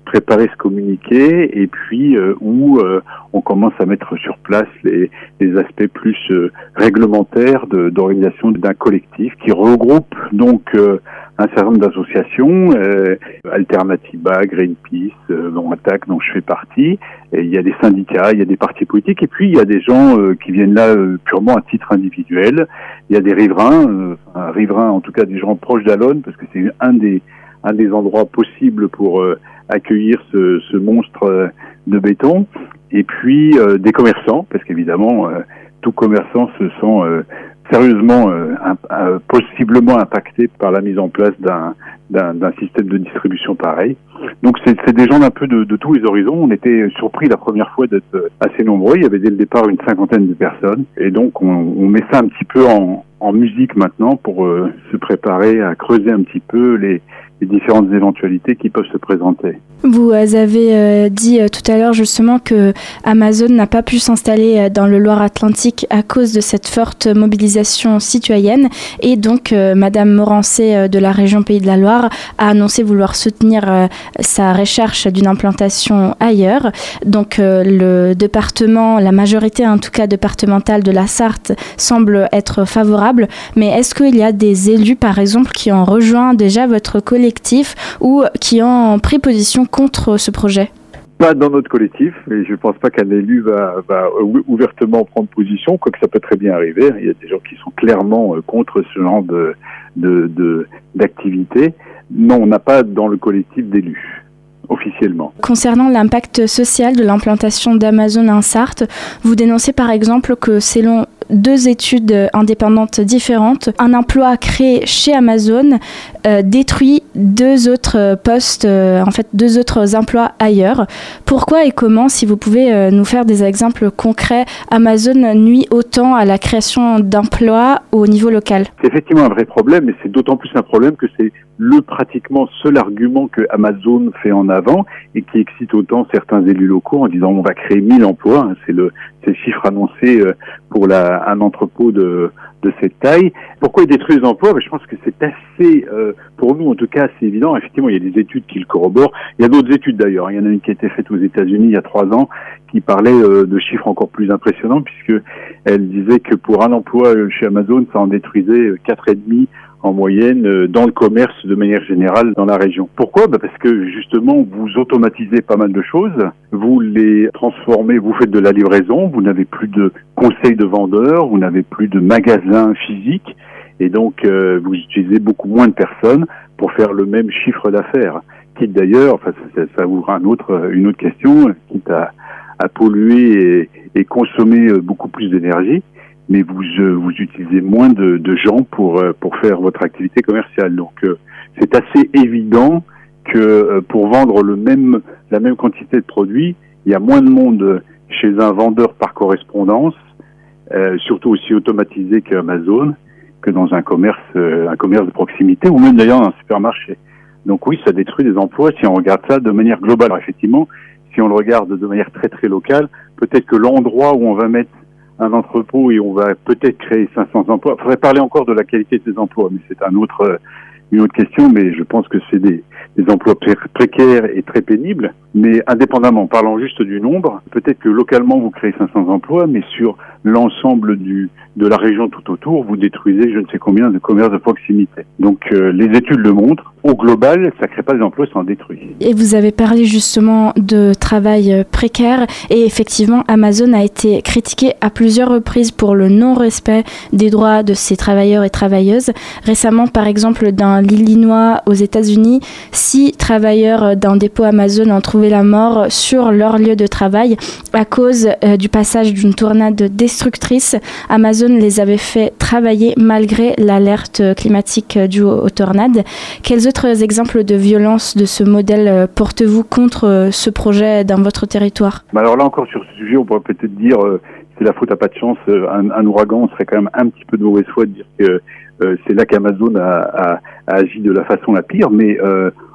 préparé ce communiqué, et puis euh, où euh, on commence à mettre sur place les, les aspects plus euh, réglementaires d'organisation d'un collectif qui regroupe donc euh, un certain nombre d'associations, euh, Alternativa, Greenpeace, euh, dont Attaque, dont je fais partie. Et il y a des syndicats, il y a des partis politiques, et puis il y a des gens qui viennent là purement à titre individuel. Il y a des riverains, enfin, riverains en tout cas des gens proches d'Alonne, parce que c'est un des un des endroits possibles pour euh, accueillir ce, ce monstre euh, de béton. Et puis euh, des commerçants, parce qu'évidemment euh, tout commerçant se sent euh, sérieusement, euh, euh, possiblement impacté par la mise en place d'un système de distribution pareil. Donc c'est des gens d'un peu de, de tous les horizons. On était surpris la première fois d'être assez nombreux. Il y avait dès le départ une cinquantaine de personnes. Et donc on, on met ça un petit peu en, en musique maintenant pour euh, se préparer à creuser un petit peu les, différentes éventualités qui peuvent se présenter. Vous euh, avez euh, dit tout à l'heure justement que Amazon n'a pas pu s'installer dans le Loire-Atlantique à cause de cette forte mobilisation citoyenne et donc Madame Morancé de la région Pays de la Loire a annoncé vouloir soutenir sa recherche d'une implantation ailleurs. Donc le département, la majorité en tout cas départementale de la Sarthe semble être favorable, mais est-ce qu'il y a des élus par exemple qui ont rejoint déjà votre collectif ou qui ont pris position contre ce projet? Pas dans notre collectif, et je pense pas qu'un élu va, va ou- ouvertement prendre position, quoique ça peut très bien arriver. Il y a des gens qui sont clairement euh, contre ce genre de de- de- d'activité. non, on n'a pas dans le collectif d'élus, officiellement. Concernant l'impact social de l'implantation d'Amazon en Sarthe, vous dénoncez par exemple que selon deux études indépendantes différentes, un emploi créé chez Amazon euh, détruit deux autres postes, euh, en fait deux autres emplois ailleurs. Pourquoi et comment, si vous pouvez euh, nous faire des exemples concrets, Amazon nuit autant à la création d'emplois au niveau local? C'est effectivement un vrai problème, et c'est d'autant plus un problème que c'est le pratiquement seul argument que Amazon fait en avant et qui excite autant certains élus locaux en disant on va créer 1000 emplois. hein, c'est le, le chiffre annoncé pour la, un entrepôt de, de cette taille. Pourquoi ils détruisent les emplois Ben, Je pense que c'est assez, euh, pour nous en tout cas, assez évident. Effectivement, il y a des études qui le corroborent. Il y a d'autres études d'ailleurs. Il y en a une qui a été faite aux États-Unis il y a trois ans qui parlait euh, de chiffres encore plus impressionnants puisque elle disait que pour un emploi chez Amazon, ça en détruisait euh, quatre et demi en moyenne euh, dans le commerce de manière générale dans la région. Pourquoi? Bah Parce que justement, vous automatisez pas mal de choses, vous les transformez, vous faites de la livraison, vous n'avez plus de conseils de vendeurs, vous n'avez plus de magasins physiques, et donc euh, vous utilisez beaucoup moins de personnes pour faire le même chiffre d'affaires. Quitte d'ailleurs, enfin, ça, ça ouvre un autre, une autre question, quitte à, à polluer et, et consommer euh, beaucoup plus d'énergie mais vous, euh, vous utilisez moins de, de gens pour, euh, pour faire votre activité commerciale. Donc euh, c'est assez évident que euh, pour vendre le même, la même quantité de produits, il y a moins de monde chez un vendeur par correspondance, euh, surtout aussi automatisé qu'Amazon, que dans un commerce, euh, un commerce de proximité ou même d'ailleurs dans un supermarché. Donc oui, ça détruit des emplois si on regarde ça de manière globale. Alors effectivement, si on le regarde de manière très très locale, peut-être que l'endroit où on va mettre un entrepôt et on va peut-être créer 500 emplois. Il faudrait parler encore de la qualité de ces emplois, mais c'est un euh, une autre question. Mais je pense que c'est des, des emplois pré- précaires et très pénibles. Mais indépendamment, parlant juste du nombre, peut-être que localement vous créez 500 emplois, mais sur l'ensemble du de la région tout autour, vous détruisez je ne sais combien de commerces de proximité. Donc euh, les études le montrent. Au global, ça crée pas des emplois, ça en. Et vous avez parlé justement de travail précaire et effectivement Amazon a été critiqué à plusieurs reprises pour le non-respect des droits de ses travailleurs et travailleuses. Récemment par exemple dans l'Illinois aux États-Unis, six travailleurs d'un dépôt Amazon ont trouvé la mort sur leur lieu de travail à cause euh, du passage d'une tornade Amazon les avait fait travailler malgré l'alerte climatique due aux, tornades. Quels autres exemples de violence de ce modèle portez-vous contre euh, ce projet dans votre territoire? Mais alors là encore sur ce sujet, on pourrait peut-être dire euh, c'est la faute à pas de chance. euh, Un, un ouragan, serait quand même un petit peu de mauvaise foi de dire que c'est là qu'Amazon a, agi de la façon la pire. Mais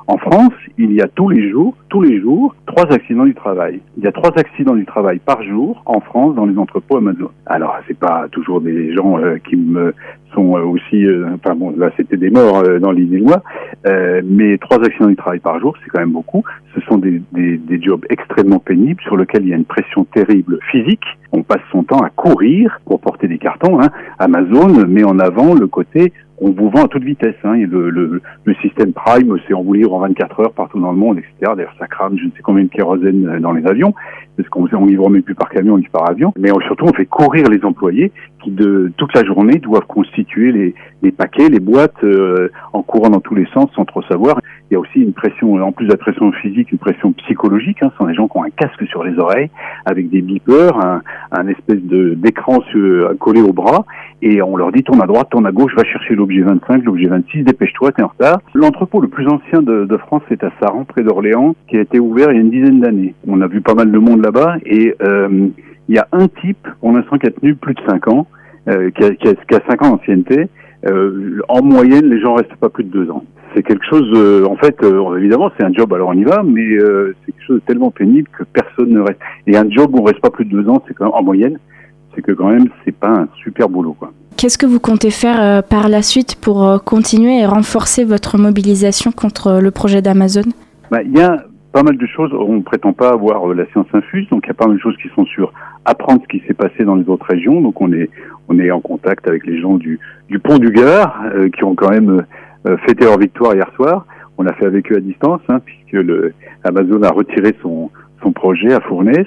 en France, il y a tous les jours, tous les jours, trois accidents du travail. Il y a trois accidents du travail par jour en France dans les entrepôts Amazon. Alors c'est pas toujours des gens euh, qui me sont euh, aussi, euh, enfin bon, là c'était des morts euh, dans l'Illinois, euh, mais trois accidents du travail par jour, c'est quand même beaucoup. Ce sont des, des, des jobs extrêmement pénibles sur lesquels il y a une pression terrible physique. On passe son temps à courir pour porter des cartons. Hein. Amazon met en avant le côté on vous vend à toute vitesse. Hein. Et le, le, le système Prime, c'est on vous en 24 heures partout dans le monde, etc. D'ailleurs, ça crame je ne sais combien de kérosène euh, dans les avions, parce qu'on on livre même plus par camion, on par avion. Mais surtout, on fait courir les employés qui, toute la journée, doivent constituer les, paquets, les boîtes, euh, en courant dans tous les sens sans trop savoir. Il y a aussi une pression, en plus de la pression physique, une pression psychologique. Hein. Ce sont des gens qui ont un casque sur les oreilles, avec des beepers, un, espèce d'écran collé au bras, et on leur dit tourne à droite, tourne à gauche, va chercher l'objet 25, l'objet 26, dépêche-toi, t'es en retard. L'entrepôt le plus ancien de, France, c'est à Saran, près d'Orléans, qui a été ouvert il y a une dizaine d'années. On a vu pas mal de monde là-bas, et euh, il y a un type, pour l'instant, qui a tenu plus de 5 ans, euh, qui, a, qui, a, qui a 5 ans d'ancienneté. Euh, en moyenne, les gens restent pas plus de 2 ans. C'est quelque chose, en fait, évidemment, c'est un job, alors on y va, mais c'est quelque chose de tellement pénible que personne ne reste. Et un job où on reste pas plus de 2 ans, c'est quand même, en moyenne, c'est que quand même, c'est pas un super boulot, quoi. Qu'est-ce que vous comptez faire par la suite pour continuer et renforcer votre mobilisation contre le projet d'Amazon? Bah, Il y a pas mal de choses. On ne prétend pas avoir euh, la science infuse, donc il y a pas mal de choses qui sont sur apprendre ce qui s'est passé dans les autres régions. Donc on est on est en contact avec les gens du, du pont du Gard euh, qui ont quand même euh, fêté leur victoire hier soir. On l'a fait avec eux à distance, hein, puisque le Amazon a retiré son son projet à Fournaise,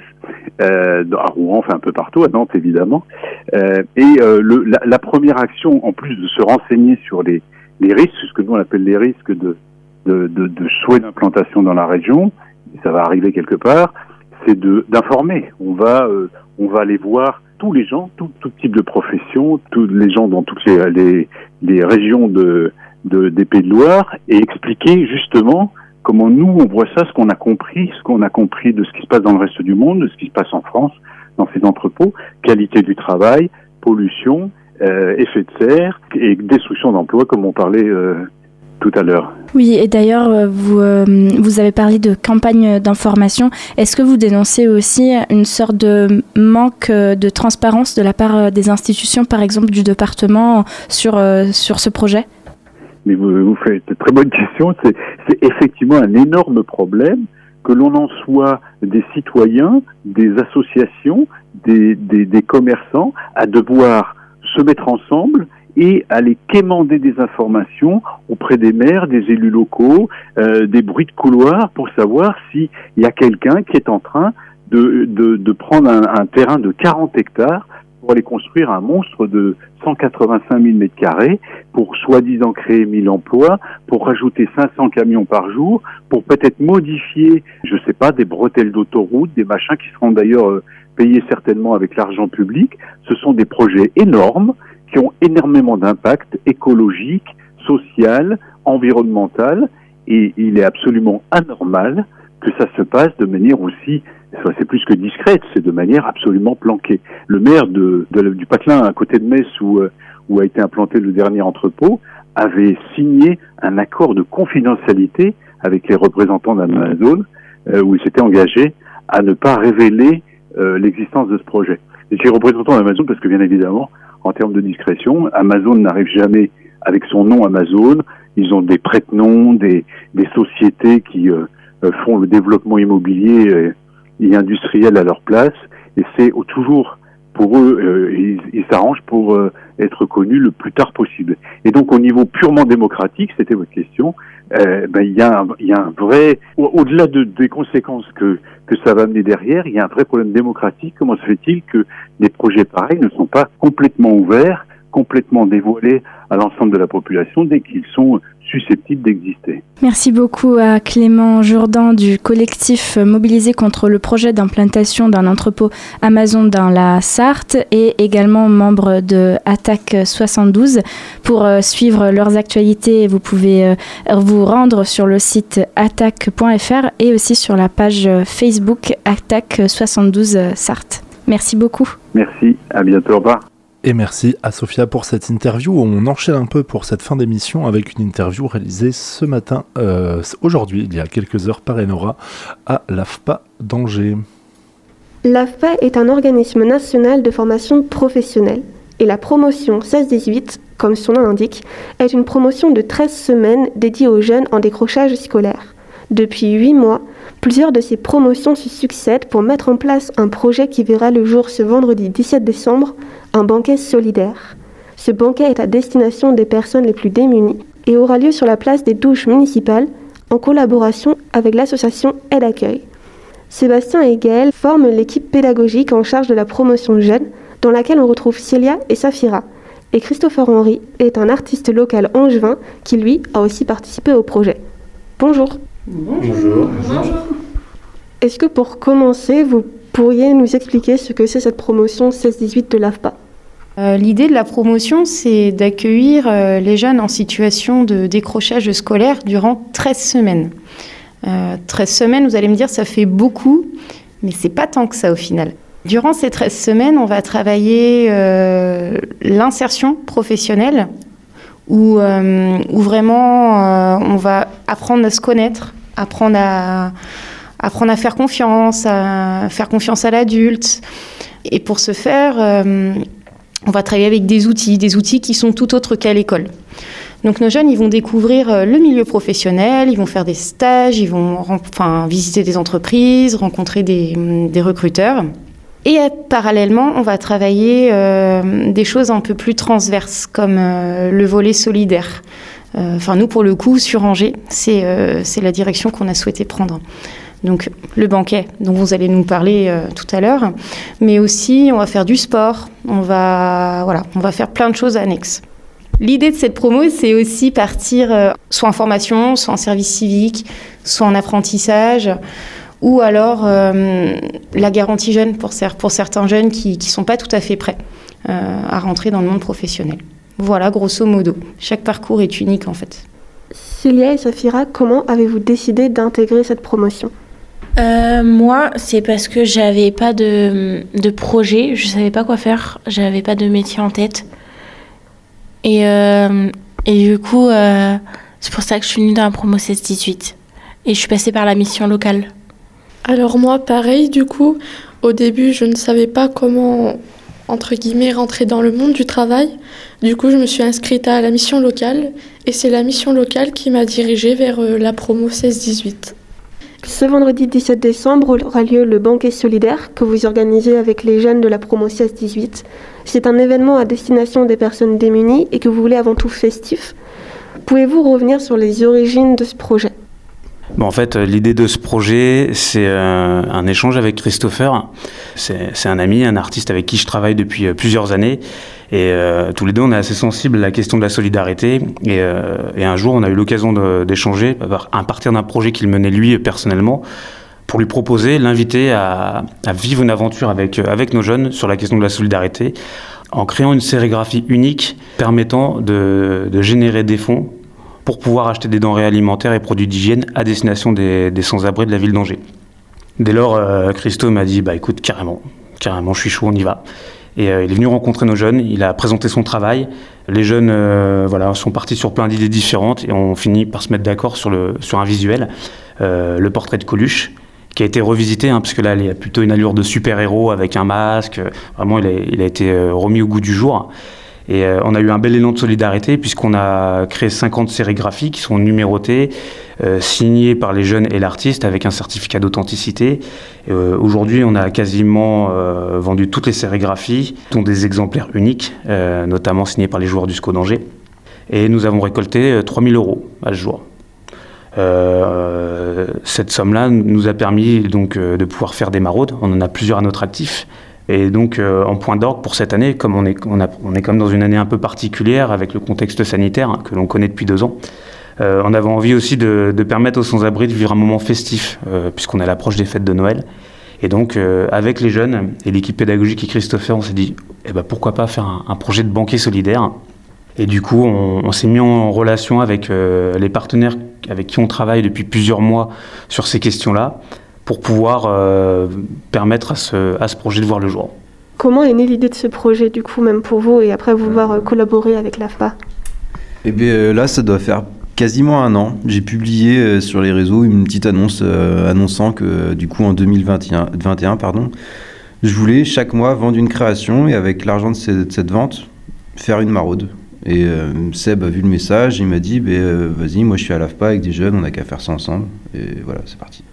euh, à Rouen, enfin un peu partout, à Nantes évidemment. Euh, et euh, le, la, la première action, en plus de se renseigner sur les, les risques, ce que nous on appelle les risques de, de, de, de souhait d'implantation dans la région, ça va arriver quelque part, c'est d'informer. On va euh, on va aller voir tous les gens, tout, tout type de profession, tous les gens dans toutes les, les, les régions de, de des Pays de Loire et expliquer justement comment nous on voit ça, ce qu'on a compris, ce qu'on a compris de ce qui se passe dans le reste du monde, de ce qui se passe en France, dans ces entrepôts, qualité du travail, pollution, euh, effet de serre et destruction d'emplois comme on parlait euh, tout à l'heure. Oui, et d'ailleurs, euh, vous, euh, vous avez parlé de campagne d'information. Est-ce que vous dénoncez aussi une sorte de manque euh, de transparence de la part des institutions, par exemple du département, sur, euh, sur ce projet? Mais vous, vous faites de très bonnes questions. C'est c'est effectivement un énorme problème que l'on en soit des citoyens, des associations, des, des, des commerçants, à devoir se mettre ensemble et aller quémander des informations auprès des maires, des élus locaux, euh, des bruits de couloir pour savoir s'il y a quelqu'un qui est en train de, de, prendre un, un terrain de 40 hectares pour aller construire un monstre de 185 000 mètres carrés, pour soi-disant créer 1000 emplois, pour rajouter 500 camions par jour, pour peut-être modifier, je sais pas, des bretelles d'autoroute, des machins qui seront d'ailleurs euh, payés certainement avec l'argent public. Ce sont des projets énormes qui ont énormément d'impact écologique, social, environnemental, et il est absolument anormal que ça se passe de manière aussi, c'est plus que discrète, c'est de manière absolument planquée. Le maire du Patelin, à côté de Metz, où, euh, où a été implanté le dernier entrepôt, avait signé un accord de confidentialité avec les représentants d'Amazon, euh, où il s'était engagé à ne pas révéler euh, l'existence de ce projet. Et je suis représentant d'Amazon parce que bien évidemment, en termes de discrétion, Amazon n'arrive jamais avec son nom Amazon. Ils ont des prête-noms, des, des sociétés qui euh, euh, font le développement immobilier euh, et industriel à leur place. Et c'est toujours pour eux, euh, ils s'arrangent pour euh, être connus le plus tard possible. Et donc au niveau purement démocratique, c'était votre question, euh, ben, il y, a un- y a un vrai, au- au-delà de, des conséquences que, que ça va amener derrière, il y a un vrai problème démocratique. Comment se fait-il que des projets pareils ne sont pas complètement ouverts, complètement dévoilés à l'ensemble de la population dès qu'ils sont susceptibles d'exister Merci beaucoup à Clément Jourdan du collectif mobilisé contre le projet d'implantation d'un entrepôt Amazon dans la Sarthe et également membre de Attaque 72. Pour euh, suivre leurs actualités, vous pouvez euh, vous rendre sur le site attaque.fr et aussi sur la page Facebook Attaque 72 Sarthe. Merci beaucoup. Merci, à bientôt, au revoir. Et merci à Sophia pour cette interview. On enchaîne un peu pour cette fin d'émission avec une interview réalisée ce matin, euh, aujourd'hui, il y a quelques heures par Enora, à l'AFPA d'Angers. L'AFPA est un organisme national de formation professionnelle et la promotion 16-18, comme son nom l'indique, est une promotion de 13 semaines dédiée aux jeunes en décrochage scolaire. Depuis 8 mois, plusieurs de ces promotions se succèdent pour mettre en place un projet qui verra le jour ce vendredi 17 décembre, un banquet solidaire. Ce banquet est à destination des personnes les plus démunies et aura lieu sur la place des douches municipales en collaboration avec l'association Aide Accueil. Sébastien et Gaël forment l'équipe pédagogique en charge de la promotion jeune, dans laquelle on retrouve Célia et Safira. Et Christopher Henry est un artiste local angevin qui, lui, a aussi participé au projet. Bonjour. Bonjour. Est-ce que pour commencer, vous pourriez nous expliquer ce que c'est cette promotion 16-18 de l'AFPA? Euh, L'idée de la promotion, c'est d'accueillir euh, les jeunes en situation de décrochage scolaire durant 13 semaines. Euh, 13 semaines, vous allez me dire, ça fait beaucoup, mais c'est pas tant que ça au final. Durant ces 13 semaines, on va travailler euh, l'insertion professionnelle, où, euh, où vraiment euh, on va apprendre à se connaître, apprendre à, apprendre à faire confiance, à faire confiance à l'adulte. Et pour ce faire, euh, on va travailler avec des outils, des outils qui sont tout autres qu'à l'école. Donc nos jeunes, ils vont découvrir le milieu professionnel, ils vont faire des stages, ils vont enfin, visiter des entreprises, rencontrer des, des recruteurs. Et euh, parallèlement, on va travailler euh, des choses un peu plus transverses, comme euh, le volet solidaire. Enfin, nous, pour le coup, sur Angers, c'est la direction qu'on a souhaité prendre. Donc, le banquet, dont vous allez nous parler tout à l'heure, mais aussi, on va faire du sport, on va, voilà, on va faire plein de choses annexes. L'idée de cette promo, c'est aussi partir soit en formation, soit en service civique, soit en apprentissage, ou alors euh, la garantie jeune pour, cer- pour certains jeunes qui ne sont pas tout à fait prêts euh, à rentrer dans le monde professionnel. Voilà, grosso modo. Chaque parcours est unique en fait. Célia et Safira, comment avez-vous décidé d'intégrer cette promotion? Euh, moi, c'est parce que j'avais pas de, de projet, je savais pas quoi faire, j'avais pas de métier en tête. Et, euh, et du coup, euh, c'est pour ça que je suis venue dans la promo 16-18. Et je suis passée par la mission locale. Alors moi, pareil, du coup, au début, je ne savais pas comment entre guillemets, rentrer dans le monde du travail. Du coup, je me suis inscrite à la mission locale et c'est la mission locale qui m'a dirigée vers euh, la promo 16-18. Ce vendredi 17 décembre aura lieu le banquet solidaire que vous organisez avec les jeunes de la promo 16-18. C'est un événement à destination des personnes démunies et que vous voulez avant tout festif. Pouvez-vous revenir sur les origines de ce projet? Bon, en fait, euh, l'idée de ce projet, c'est euh, un échange avec Christopher. C'est un ami, un artiste avec qui je travaille depuis euh, plusieurs années. Et tous les deux, on est assez sensibles à la question de la solidarité. Et, un jour, on a eu l'occasion d'échanger à par- à partir d'un projet qu'il menait lui personnellement pour lui proposer, l'inviter à, vivre une aventure avec, avec nos jeunes sur la question de la solidarité en créant une sérigraphie unique permettant de générer des fonds pour pouvoir acheter des denrées alimentaires et produits d'hygiène à destination des, des sans-abri de la ville d'Angers. Dès lors, euh, Christo m'a dit bah écoute carrément, carrément, je suis chaud, on y va. Et euh, il est venu rencontrer nos jeunes, il a présenté son travail. Les jeunes euh, voilà, sont partis sur plein d'idées différentes et on finit par se mettre d'accord sur, sur un visuel, euh, le portrait de Coluche, qui a été revisité, hein, parce là, il a plutôt une allure de super-héros avec un masque. Vraiment, il a, été remis au goût du jour. Et euh, on a eu un bel élan de solidarité puisqu'on a créé 50 sérigraphies qui sont numérotées, euh, signées par les jeunes et l'artiste avec un certificat d'authenticité. Euh, Aujourd'hui, on a quasiment vendu toutes les sérigraphies, dont des exemplaires uniques, notamment signés par les joueurs du SCO d'Angers. Et nous avons récolté euh, 3000 euros à ce jour. Cette somme-là nous a permis donc de pouvoir faire des maraudes. On en a plusieurs à notre actif. Et donc, euh, en point d'orgue pour cette année, comme on est, on, est comme dans une année un peu particulière avec le contexte sanitaire hein, que l'on connaît depuis deux ans, euh, on avait envie aussi de, permettre aux sans-abri de vivre un moment festif, euh, puisqu'on est à l'approche des fêtes de Noël. Et donc, euh, avec les jeunes et l'équipe pédagogique et Christopher, on s'est dit, eh ben, pourquoi pas faire un, projet de banquet solidaire? Et du coup, on, s'est mis en relation avec les partenaires avec qui on travaille depuis plusieurs mois sur ces questions-là pour pouvoir euh, permettre à ce, à ce projet de voir le jour. Comment est née l'idée de ce projet, du coup, même pour vous, et après vouloir euh, collaborer avec l'AFPA? Eh bien euh, là, ça doit faire quasiment un an. J'ai publié euh, sur les réseaux une petite annonce euh, annonçant que du coup en 2021, 21, pardon, je voulais chaque mois vendre une création et avec l'argent de, ces- de cette vente, faire une maraude. Et euh, Seb a vu le message, il m'a dit ben, euh, vas-y, moi je suis à l'AFPA avec des jeunes, on n'a qu'à faire ça ensemble. Et voilà, c'est parti.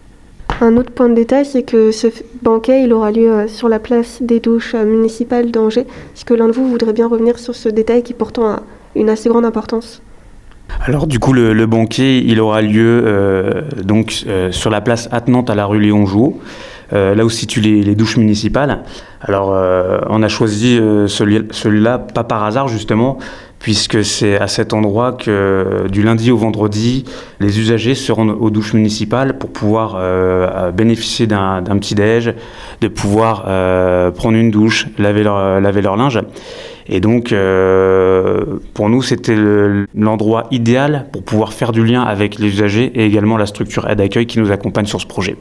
Un autre point de détail, c'est que ce banquet, il aura lieu euh, sur la place des douches euh, municipales d'Angers. Est-ce que l'un de vous voudrait bien revenir sur ce détail qui pourtant a une assez grande importance? Alors du coup, le, banquet, il aura lieu euh, donc sur la place attenante à la rue Léon Jouot, là où se situent les, douches municipales. Alors, on a choisi celui- celui-là pas par hasard justement, puisque c'est à cet endroit que du lundi au vendredi, les usagers se rendent aux douches municipales pour pouvoir euh, bénéficier d'un petit déj, de pouvoir euh, prendre une douche, laver leur, laver leur linge. Et donc, euh, pour nous, c'était le- l'endroit idéal pour pouvoir faire du lien avec les usagers et également la structure aide accueil qui nous accompagne sur ce projet.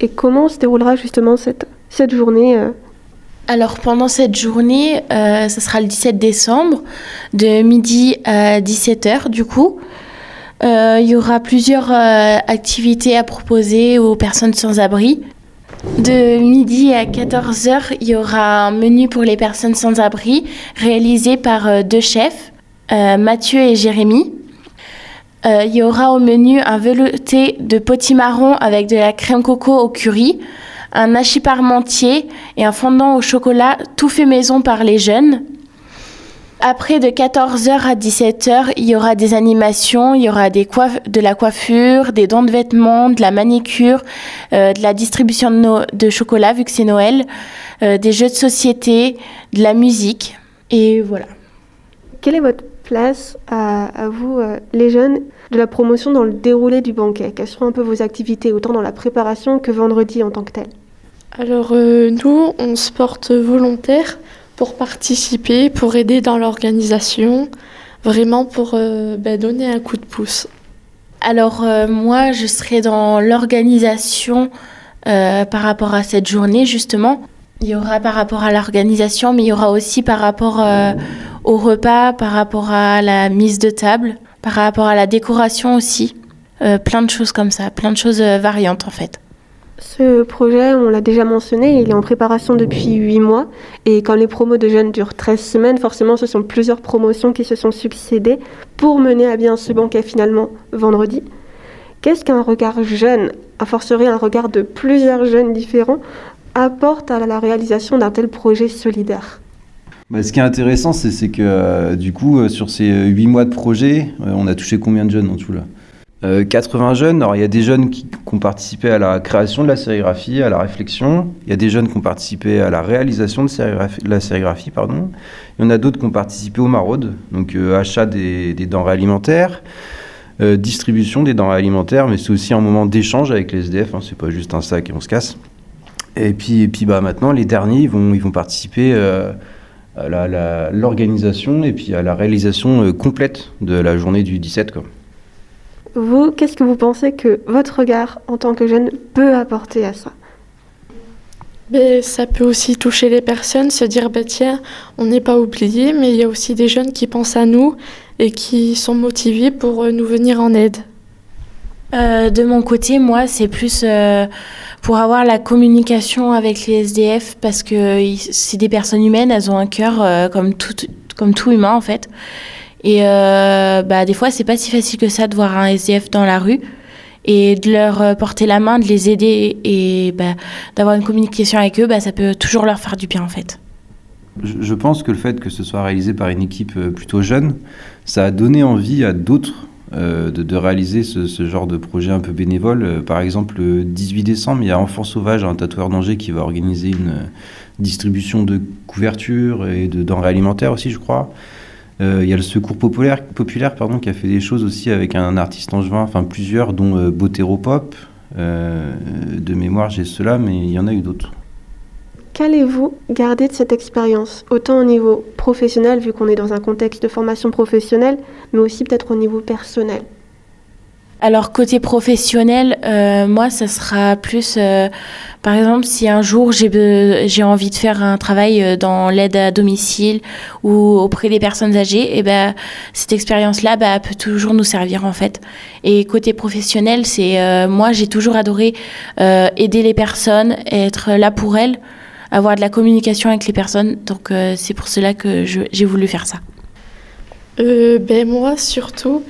Et comment se déroulera justement cette, cette journée Alors pendant cette journée, euh, ça sera le 17 décembre, de midi à 17h du coup. Euh, Il y aura plusieurs euh, activités à proposer aux personnes sans abri. De midi à 14h, il y aura un menu pour les personnes sans abri réalisé par deux chefs, Mathieu et Jérémy. Il y aura au menu un velouté de potimarron avec de la crème coco au curry, un hachis parmentier et un fondant au chocolat tout fait maison par les jeunes. Après, de 14h à 17h, il y aura des animations, il y aura de la coiffure, des dons de vêtements, de la manicure, euh, de la distribution de, chocolat vu que c'est Noël, euh, des jeux de société, de la musique. Et voilà. Quelle est votre place à, à vous, euh, les jeunes, de la promotion dans le déroulé du banquet? Quelles seront un peu vos activités, autant dans la préparation que vendredi en tant que tel? Alors euh, nous, on se porte volontaire pour participer, pour aider dans l'organisation, vraiment pour euh, ben, donner un coup de pouce. Alors euh, moi, je serai dans l'organisation par rapport à cette journée, justement. Il y aura par rapport à l'organisation, mais il y aura aussi par rapport au repas, par rapport à la mise de table, par rapport à la décoration aussi. Plein de choses comme ça, plein de choses variantes en fait. Ce projet, on l'a déjà mentionné, il est en préparation depuis 8 mois. Et quand les promos de jeunes durent 13 semaines, forcément, ce sont plusieurs promotions qui se sont succédées pour mener à bien ce banquet finalement vendredi. Qu'est-ce qu'un regard jeune, a fortiori un regard de plusieurs jeunes différents, apporte à la réalisation d'un tel projet solidaire? Bah, ce qui est intéressant, c'est que euh, du coup, euh, sur ces 8 mois de projet, euh, on a touché combien de jeunes en tout là? Euh, 80 jeunes. Alors, il y a des jeunes qui, ont participé à la création de la sérigraphie, à la réflexion. Il y a des jeunes qui ont participé à la réalisation de, la sérigraphie. Pardon. Il y en a d'autres qui ont participé aux maraudes, donc euh, achat des, denrées alimentaires. euh, distribution des denrées alimentaires, mais c'est aussi un moment d'échange avec les SDF, hein, c'est pas juste un sac et on se casse. Et puis, et puis bah, maintenant, les derniers, ils vont, ils vont participer euh, à l'organisation et puis à la réalisation euh, complète de la journée du 17. Quoi. Vous, qu'est-ce que vous pensez que votre regard en tant que jeune peut apporter à ça? Mais ça peut aussi toucher les personnes, se dire bah tiens, on n'est pas oublié, mais il y a aussi des jeunes qui pensent à nous et qui sont motivés pour euh, nous venir en aide. Euh, de mon côté, moi, c'est plus euh, pour avoir la communication avec les SDF parce que c'est des personnes humaines, elles ont un cœur euh, comme tout, comme tout humain en fait. Et euh, bah, des fois, c'est pas si facile que ça de voir un SDF dans la rue et de leur euh, porter la main, de les aider et bah, d'avoir une communication avec eux, bah, ça peut toujours leur faire du bien en fait. Je, pense que le fait que ce soit réalisé par une équipe euh, plutôt jeune, ça a donné envie à d'autres de, réaliser ce, genre de projet un peu bénévole. Par exemple, le 18 décembre, il y a Enfants Sauvages, un tatoueur d'Angers, qui va organiser une distribution de couvertures et de denrées alimentaires aussi, je crois. Euh, il y a le Secours Populaire, populaire pardon, qui a fait des choses aussi avec un artiste angevin, enfin plusieurs, dont euh, Botero Pop. Euh, de mémoire, j'ai cela, mais il y en a eu d'autres. Qu'allez-vous garder de cette expérience, autant au niveau professionnel, vu qu'on est dans un contexte de formation professionnelle, mais aussi peut-être au niveau personnel? Alors côté professionnel, euh, moi ça sera plus, euh, par exemple, si un jour j'ai envie de faire un travail euh, dans l'aide à domicile ou auprès des personnes âgées, et ben cette expérience-là bah, peut toujours nous servir en fait. Et côté professionnel, c'est moi j'ai toujours adoré aider les personnes, être là pour elles, avoir de la communication avec les personnes. Donc c'est pour cela que j'ai voulu faire ça. Ben moi surtout,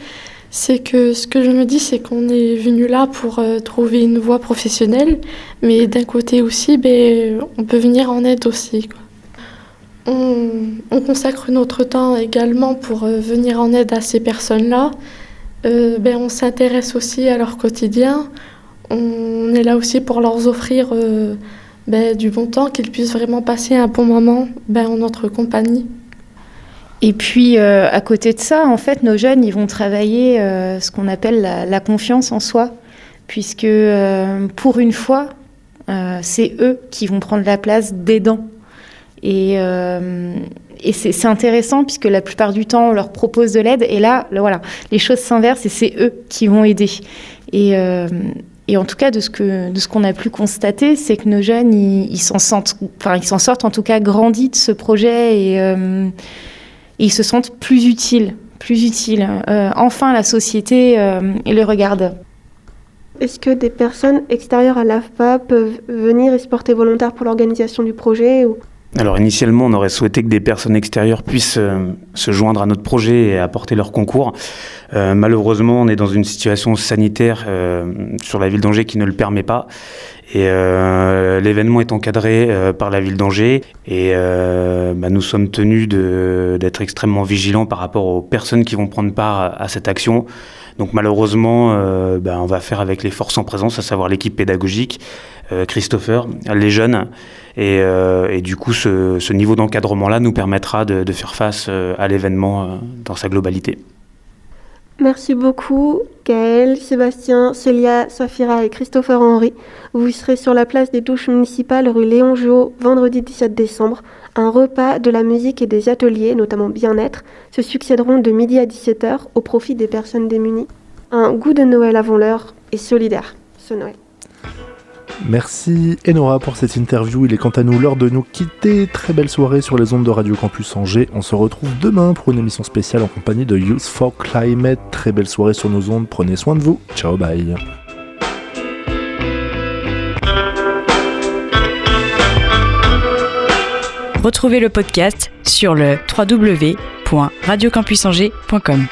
c'est que ce que je me dis, c'est qu'on est venu là pour euh, trouver une voie professionnelle, mais d'un côté aussi, ben, on peut venir en aide aussi. quoi. On, on consacre notre temps également pour euh, venir en aide à ces personnes-là. Euh, ben, on s'intéresse aussi à leur quotidien. On est là aussi pour leur offrir ben, du bon temps, qu'ils puissent vraiment passer un bon moment ben, en notre compagnie. Et puis, euh, à côté de ça, en fait, nos jeunes, ils vont travailler euh, ce qu'on appelle la, confiance en soi, puisque euh, pour une fois, c'est eux qui vont prendre la place d'aidants. Et, c'est intéressant, puisque la plupart du temps, on leur propose de l'aide, et là, voilà, les choses s'inversent, et c'est eux qui vont aider. Et, en tout cas, de ce que de qu'on a pu constater, c'est que nos jeunes, ils s'en sortent, enfin, ils s'en sortent en tout cas grandis de ce projet, et ils se sentent plus utiles, plus utiles. Euh, enfin, la société euh, les regarde. Est-ce que des personnes extérieures à l'AFPA peuvent venir et se porter volontaire pour l'organisation du projet ou... Alors initialement, on aurait souhaité que des personnes extérieures puissent euh, se joindre à notre projet et apporter leur concours. Euh, malheureusement, on est dans une situation sanitaire euh, sur la ville d'Angers qui ne le permet pas. Et l'événement est encadré par la ville d'Angers et bah, nous sommes tenus d'être extrêmement vigilants par rapport aux personnes qui vont prendre part à, cette action. Donc malheureusement, bah, on va faire avec les forces en présence, à savoir l'équipe pédagogique, Christopher, les jeunes. Et, euh, et du coup, ce, niveau d'encadrement-là nous permettra de, faire face euh, à l'événement euh, dans sa globalité. Merci beaucoup, Gaël, Sébastien, Célia, Safira et Christopher Henry. Vous serez sur la place des douches municipales rue Léon Jouot vendredi 17 décembre. Un repas, de la musique et des ateliers, notamment bien-être, se succéderont de midi à 17h au profit des personnes démunies. Un goût de Noël avant l'heure et solidaire ce Noël. Merci Enora pour cette interview. Il est quant à nous l'heure de nous quitter. Très belle soirée sur les ondes de Radio Campus Angers. On se retrouve demain pour une émission spéciale en compagnie de Youth for Climate. Très belle soirée sur nos ondes. Prenez soin de vous. Ciao, bye. Retrouvez le podcast sur le www.radiocampusangers.com.